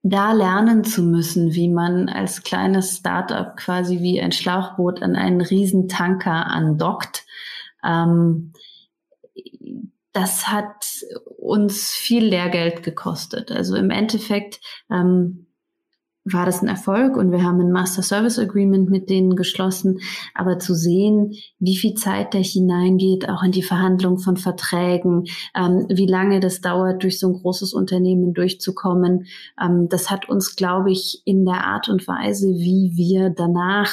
D: da lernen zu müssen, wie man als kleines Startup quasi wie ein Schlauchboot an einen Riesentanker andockt, ähm, das hat uns viel Lehrgeld gekostet. Also im Endeffekt ähm, war das ein Erfolg und wir haben ein Master Service Agreement mit denen geschlossen. Aber zu sehen, wie viel Zeit da hineingeht, auch in die Verhandlung von Verträgen, ähm, wie lange das dauert, durch so ein großes Unternehmen durchzukommen, ähm, das hat uns, glaube ich, in der Art und Weise, wie wir danach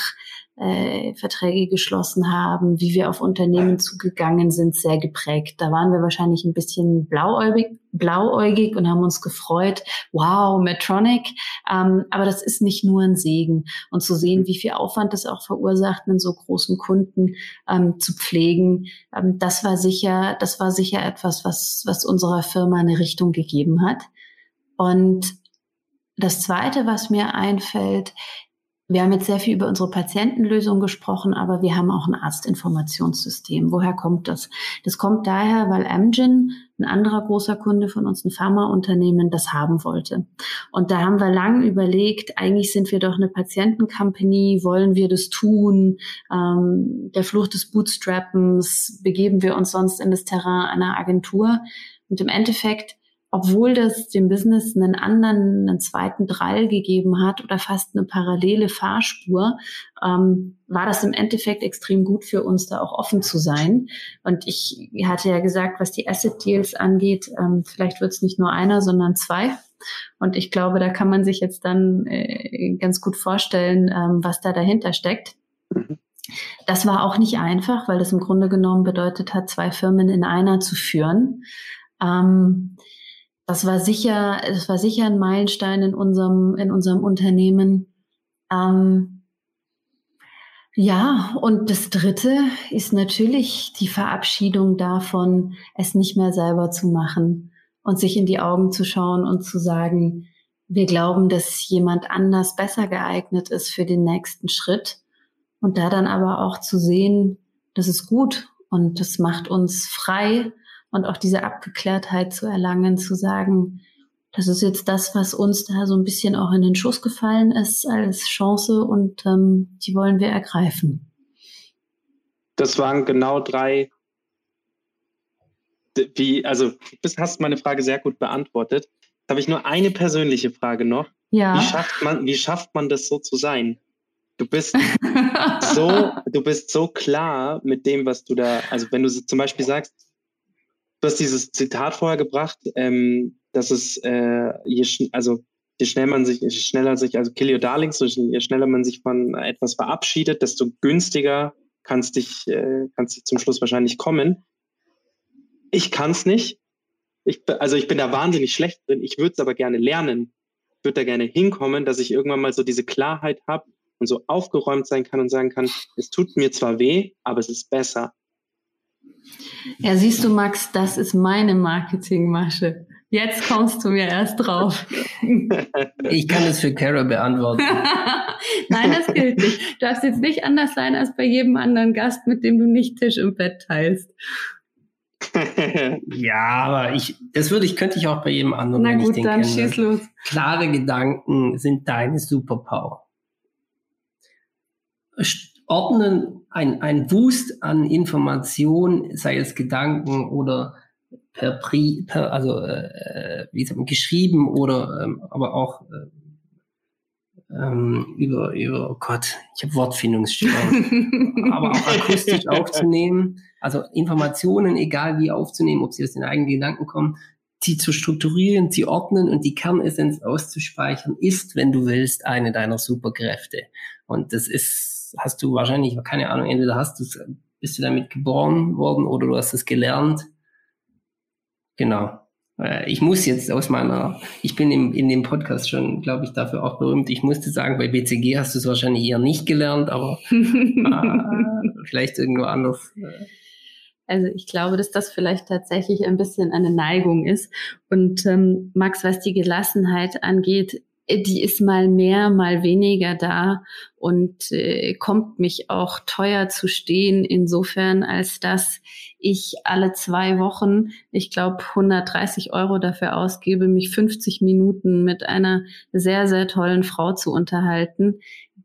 D: äh, Verträge geschlossen haben, wie wir auf Unternehmen zugegangen sind, sehr geprägt. Da waren wir wahrscheinlich ein bisschen blauäugig, blauäugig und haben uns gefreut, wow, Medtronic. Ähm, aber das ist nicht nur ein Segen. Und zu sehen, wie viel Aufwand das auch verursacht, einen so großen Kunden ähm, zu pflegen, ähm, das war sicher, das war sicher etwas, was, was unserer Firma eine Richtung gegeben hat. Und das zweite, was mir einfällt, wir haben jetzt sehr viel über unsere Patientenlösung gesprochen, aber wir haben auch ein Arztinformationssystem. Woher kommt das? Das kommt daher, weil Amgen, ein anderer großer Kunde von uns, ein Pharmaunternehmen, das haben wollte. Und da haben wir lang überlegt, eigentlich sind wir doch eine Patientencompany, wollen wir das tun? Ähm, der Fluch des Bootstrappens, begeben wir uns sonst in das Terrain einer Agentur? Und im Endeffekt obwohl das dem Business einen anderen, einen zweiten Drall gegeben hat oder fast eine parallele Fahrspur, ähm, war das im Endeffekt extrem gut für uns, da auch offen zu sein. Und ich hatte ja gesagt, was die Asset Deals angeht, ähm, vielleicht wird es nicht nur einer, sondern zwei. Und ich glaube, da kann man sich jetzt dann äh, ganz gut vorstellen, ähm, was da dahinter steckt. Das war auch nicht einfach, weil das im Grunde genommen bedeutet hat, zwei Firmen in einer zu führen. Ähm, das war sicher, das war sicher ein Meilenstein in unserem, in unserem Unternehmen. Ähm, ja, und das dritte ist natürlich die Verabschiedung davon, es nicht mehr selber zu machen und sich in die Augen zu schauen und zu sagen, wir glauben, dass jemand anders besser geeignet ist für den nächsten Schritt. Und da dann aber auch zu sehen, das ist gut und das macht uns frei und auch diese Abgeklärtheit zu erlangen, zu sagen, das ist jetzt das, was uns da so ein bisschen auch in den Schuss gefallen ist als Chance und ähm, die wollen wir ergreifen.
B: Das waren genau drei, wie, also du hast meine Frage sehr gut beantwortet. Da habe ich nur eine persönliche Frage noch.
D: Ja.
B: Wie schafft man, wie schafft man das so zu sein? Du bist [laughs] so, du bist so klar mit dem, was du da, also wenn du zum Beispiel sagst, du hast dieses Zitat vorher gebracht, ähm, dass es, äh, je, also je schneller man sich, je schneller sich, also kill your darlings, je schneller man sich von etwas verabschiedet, desto günstiger kannst dich, äh, kannst dich zum Schluss wahrscheinlich kommen. Ich kann es nicht. Ich, also ich bin da wahnsinnig schlecht drin. Ich würde es aber gerne lernen. Ich würde da gerne hinkommen, dass ich irgendwann mal so diese Klarheit habe und so aufgeräumt sein kann und sagen kann, es tut mir zwar weh, aber es ist besser.
D: Ja, siehst du, Max, das ist meine Marketingmasche. Jetzt kommst du mir erst drauf.
C: Ich kann es für Kara beantworten. [laughs]
D: Nein, das gilt nicht. Du darfst jetzt nicht anders sein als bei jedem anderen Gast, mit dem du nicht Tisch im Bett teilst. [laughs]
C: ja, aber ich, das würde ich, könnte ich auch bei jedem anderen.
D: Na gut, dann kenne. schieß los.
C: Klare Gedanken sind deine Superpower ordnen, ein, ein Wust an Informationen, sei es Gedanken oder per, Pri, per also äh, wie sagt man, geschrieben oder ähm, aber auch äh, ähm, über, über, oh Gott, ich habe Wortfindungsstörung, [laughs] aber auch akustisch aufzunehmen, also Informationen, egal wie aufzunehmen, ob sie aus den eigenen Gedanken kommen, sie zu strukturieren, sie ordnen und die Kernessenz auszuspeichern, ist, wenn du willst, eine deiner Superkräfte. Und das ist, hast du wahrscheinlich, keine Ahnung, entweder hast du bist du damit geboren worden oder du hast es gelernt. Genau. Äh, ich muss jetzt aus meiner, ich bin im, in dem Podcast schon, glaube ich, dafür auch berühmt. Ich musste sagen, bei BCG hast du es wahrscheinlich eher nicht gelernt, aber [laughs] äh, vielleicht irgendwo anders.
D: Also ich glaube, dass das vielleicht tatsächlich ein bisschen eine Neigung ist. Und ähm, Max, was die Gelassenheit angeht, die ist mal mehr, mal weniger da und äh, kommt mich auch teuer zu stehen, insofern als dass ich alle zwei Wochen, ich glaube, 130 Euro dafür ausgebe, mich 50 Minuten mit einer sehr, sehr tollen Frau zu unterhalten,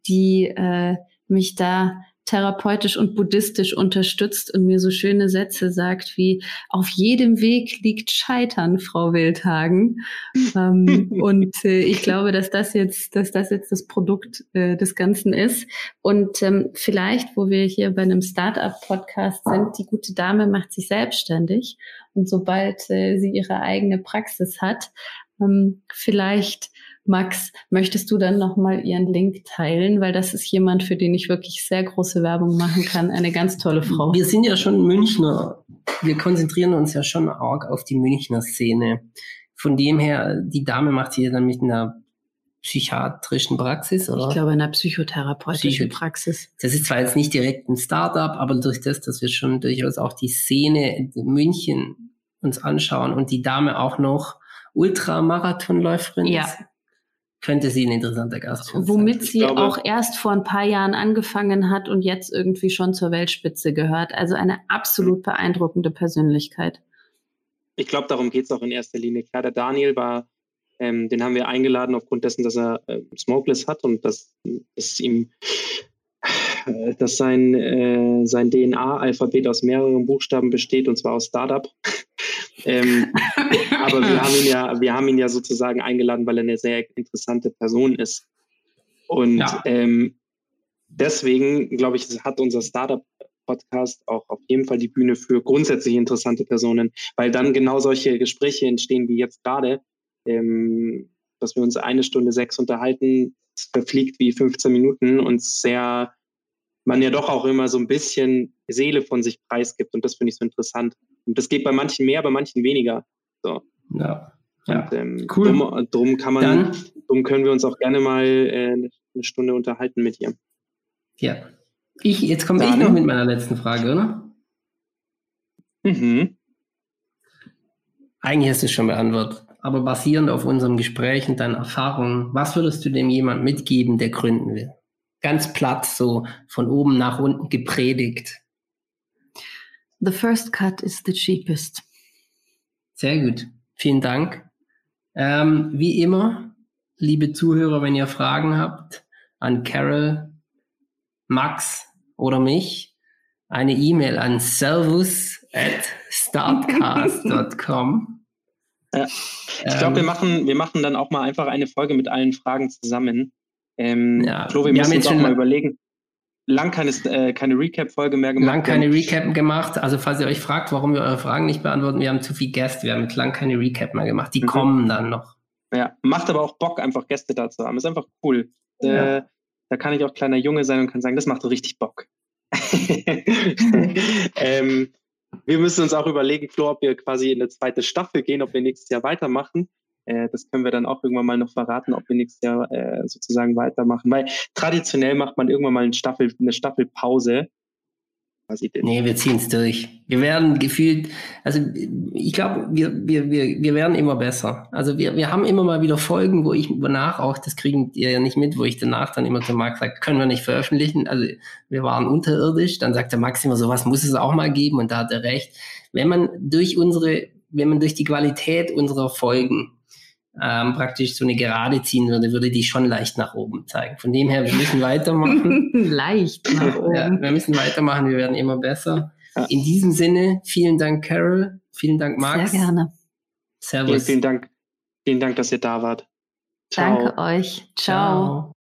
D: die äh, mich da therapeutisch und buddhistisch unterstützt und mir so schöne Sätze sagt wie, auf jedem Weg liegt Scheitern, Frau Wildhagen. [laughs] ähm, und äh, ich glaube, dass das jetzt, dass das jetzt das Produkt äh, des Ganzen ist. Und ähm, vielleicht, wo wir hier bei einem Startup-Podcast sind, die gute Dame macht sich selbstständig. Und sobald äh, sie ihre eigene Praxis hat, ähm, vielleicht Max, möchtest du dann nochmal Ihren Link teilen? Weil das ist jemand, für den ich wirklich sehr große Werbung machen kann. Eine ganz tolle Frau.
C: Wir sind ja schon Münchner. Wir konzentrieren uns ja schon arg auf die Münchner Szene. Von dem her, die Dame macht hier dann mit einer psychiatrischen Praxis, oder?
D: Ich glaube, in einer psychotherapeutischen Psycho Praxis.
C: Das ist zwar jetzt nicht direkt ein Startup, aber durch das, dass wir schon durchaus auch die Szene in München uns anschauen und die Dame auch noch Ultramarathonläuferin
D: ja.
C: ist, könnte sie ein interessanter Gast
D: sein. Womit sie glaube, auch erst vor ein paar Jahren angefangen hat und jetzt irgendwie schon zur Weltspitze gehört. Also eine absolut beeindruckende Persönlichkeit.
B: Ich glaube, darum geht es auch in erster Linie. Klar, der Daniel war, ähm, den haben wir eingeladen aufgrund dessen, dass er äh, Smokeless hat und dass, dass ihm äh, dass sein, äh, sein DNA-Alphabet aus mehreren Buchstaben besteht, und zwar aus Startup. Ähm, [laughs] aber wir haben ihn ja, wir haben ihn ja sozusagen eingeladen, weil er eine sehr interessante Person ist. Und ja. ähm, deswegen, glaube ich, hat unser Startup-Podcast auch auf jeden Fall die Bühne für grundsätzlich interessante Personen, weil dann genau solche Gespräche entstehen wie jetzt gerade, ähm, dass wir uns eine Stunde sechs unterhalten, verfliegt wie 15 Minuten und sehr man ja doch auch immer so ein bisschen Seele von sich preisgibt. Und das finde ich so interessant. Und das geht bei manchen mehr, bei manchen weniger. So.
C: Ja.
B: ja. Und, ähm, cool. Drum, drum, kann man, Dann, drum können wir uns auch gerne mal äh, eine Stunde unterhalten mit ihr.
C: Ja. Ich, jetzt komme ich noch mit meiner letzten Frage, oder? Mhm. Eigentlich hast du es schon beantwortet. Aber basierend auf unserem Gespräch und deinen Erfahrungen, was würdest du dem jemand mitgeben, der gründen will? ganz platt so von oben nach unten gepredigt.
D: The first cut is the cheapest.
C: Sehr gut. Vielen Dank. Ähm, wie immer, liebe Zuhörer, wenn ihr Fragen habt an Carol, Max oder mich, eine E-Mail an servus at startcast.com. [laughs]
B: Ja. Ich glaube, ähm, wir, machen, wir machen dann auch mal einfach eine Folge mit allen Fragen zusammen. Ähm, ja, Flo, wir, wir müssen uns auch mal überlegen. Lang keine, äh, keine Recap-Folge mehr
C: gemacht. Lang keine Recap gemacht. Also falls ihr euch fragt, warum wir eure Fragen nicht beantworten, wir haben zu viel Gäste. Wir haben mit lang keine Recap mehr gemacht. Die mhm. kommen dann noch.
B: Ja, macht aber auch Bock, einfach Gäste da zu haben. Ist einfach cool. Ja. Äh, da kann ich auch kleiner Junge sein und kann sagen, das macht richtig Bock. [laughs] ähm, wir müssen uns auch überlegen, Flo, ob wir quasi in eine zweite Staffel gehen, ob wir nächstes Jahr weitermachen. Äh, das können wir dann auch irgendwann mal noch verraten, ob wir nächstes Jahr äh, sozusagen weitermachen. Weil traditionell macht man irgendwann mal eine, Staffel, eine Staffelpause.
C: Nee, wir ziehen es durch. Wir werden gefühlt, also ich glaube, wir, wir, wir, wir werden immer besser. Also wir, wir haben immer mal wieder Folgen, wo ich danach auch, das kriegen ihr ja nicht mit, wo ich danach dann immer zu Max sage, können wir nicht veröffentlichen. Also wir waren unterirdisch, dann sagt der Max immer, sowas muss es auch mal geben und da hat er recht. Wenn man durch unsere, wenn man durch die Qualität unserer Folgen ähm, praktisch so eine Gerade ziehen würde, würde die schon leicht nach oben zeigen. Von dem her, wir müssen weitermachen. [laughs]
D: leicht nach oben.
C: Ja, wir müssen weitermachen, wir werden immer besser. In diesem Sinne, vielen Dank, Carol. Vielen Dank, Max.
D: Sehr gerne.
B: Servus. Vielen, vielen Dank. Vielen Dank, dass ihr da wart.
D: Ciao. Danke euch. Ciao. Ciao.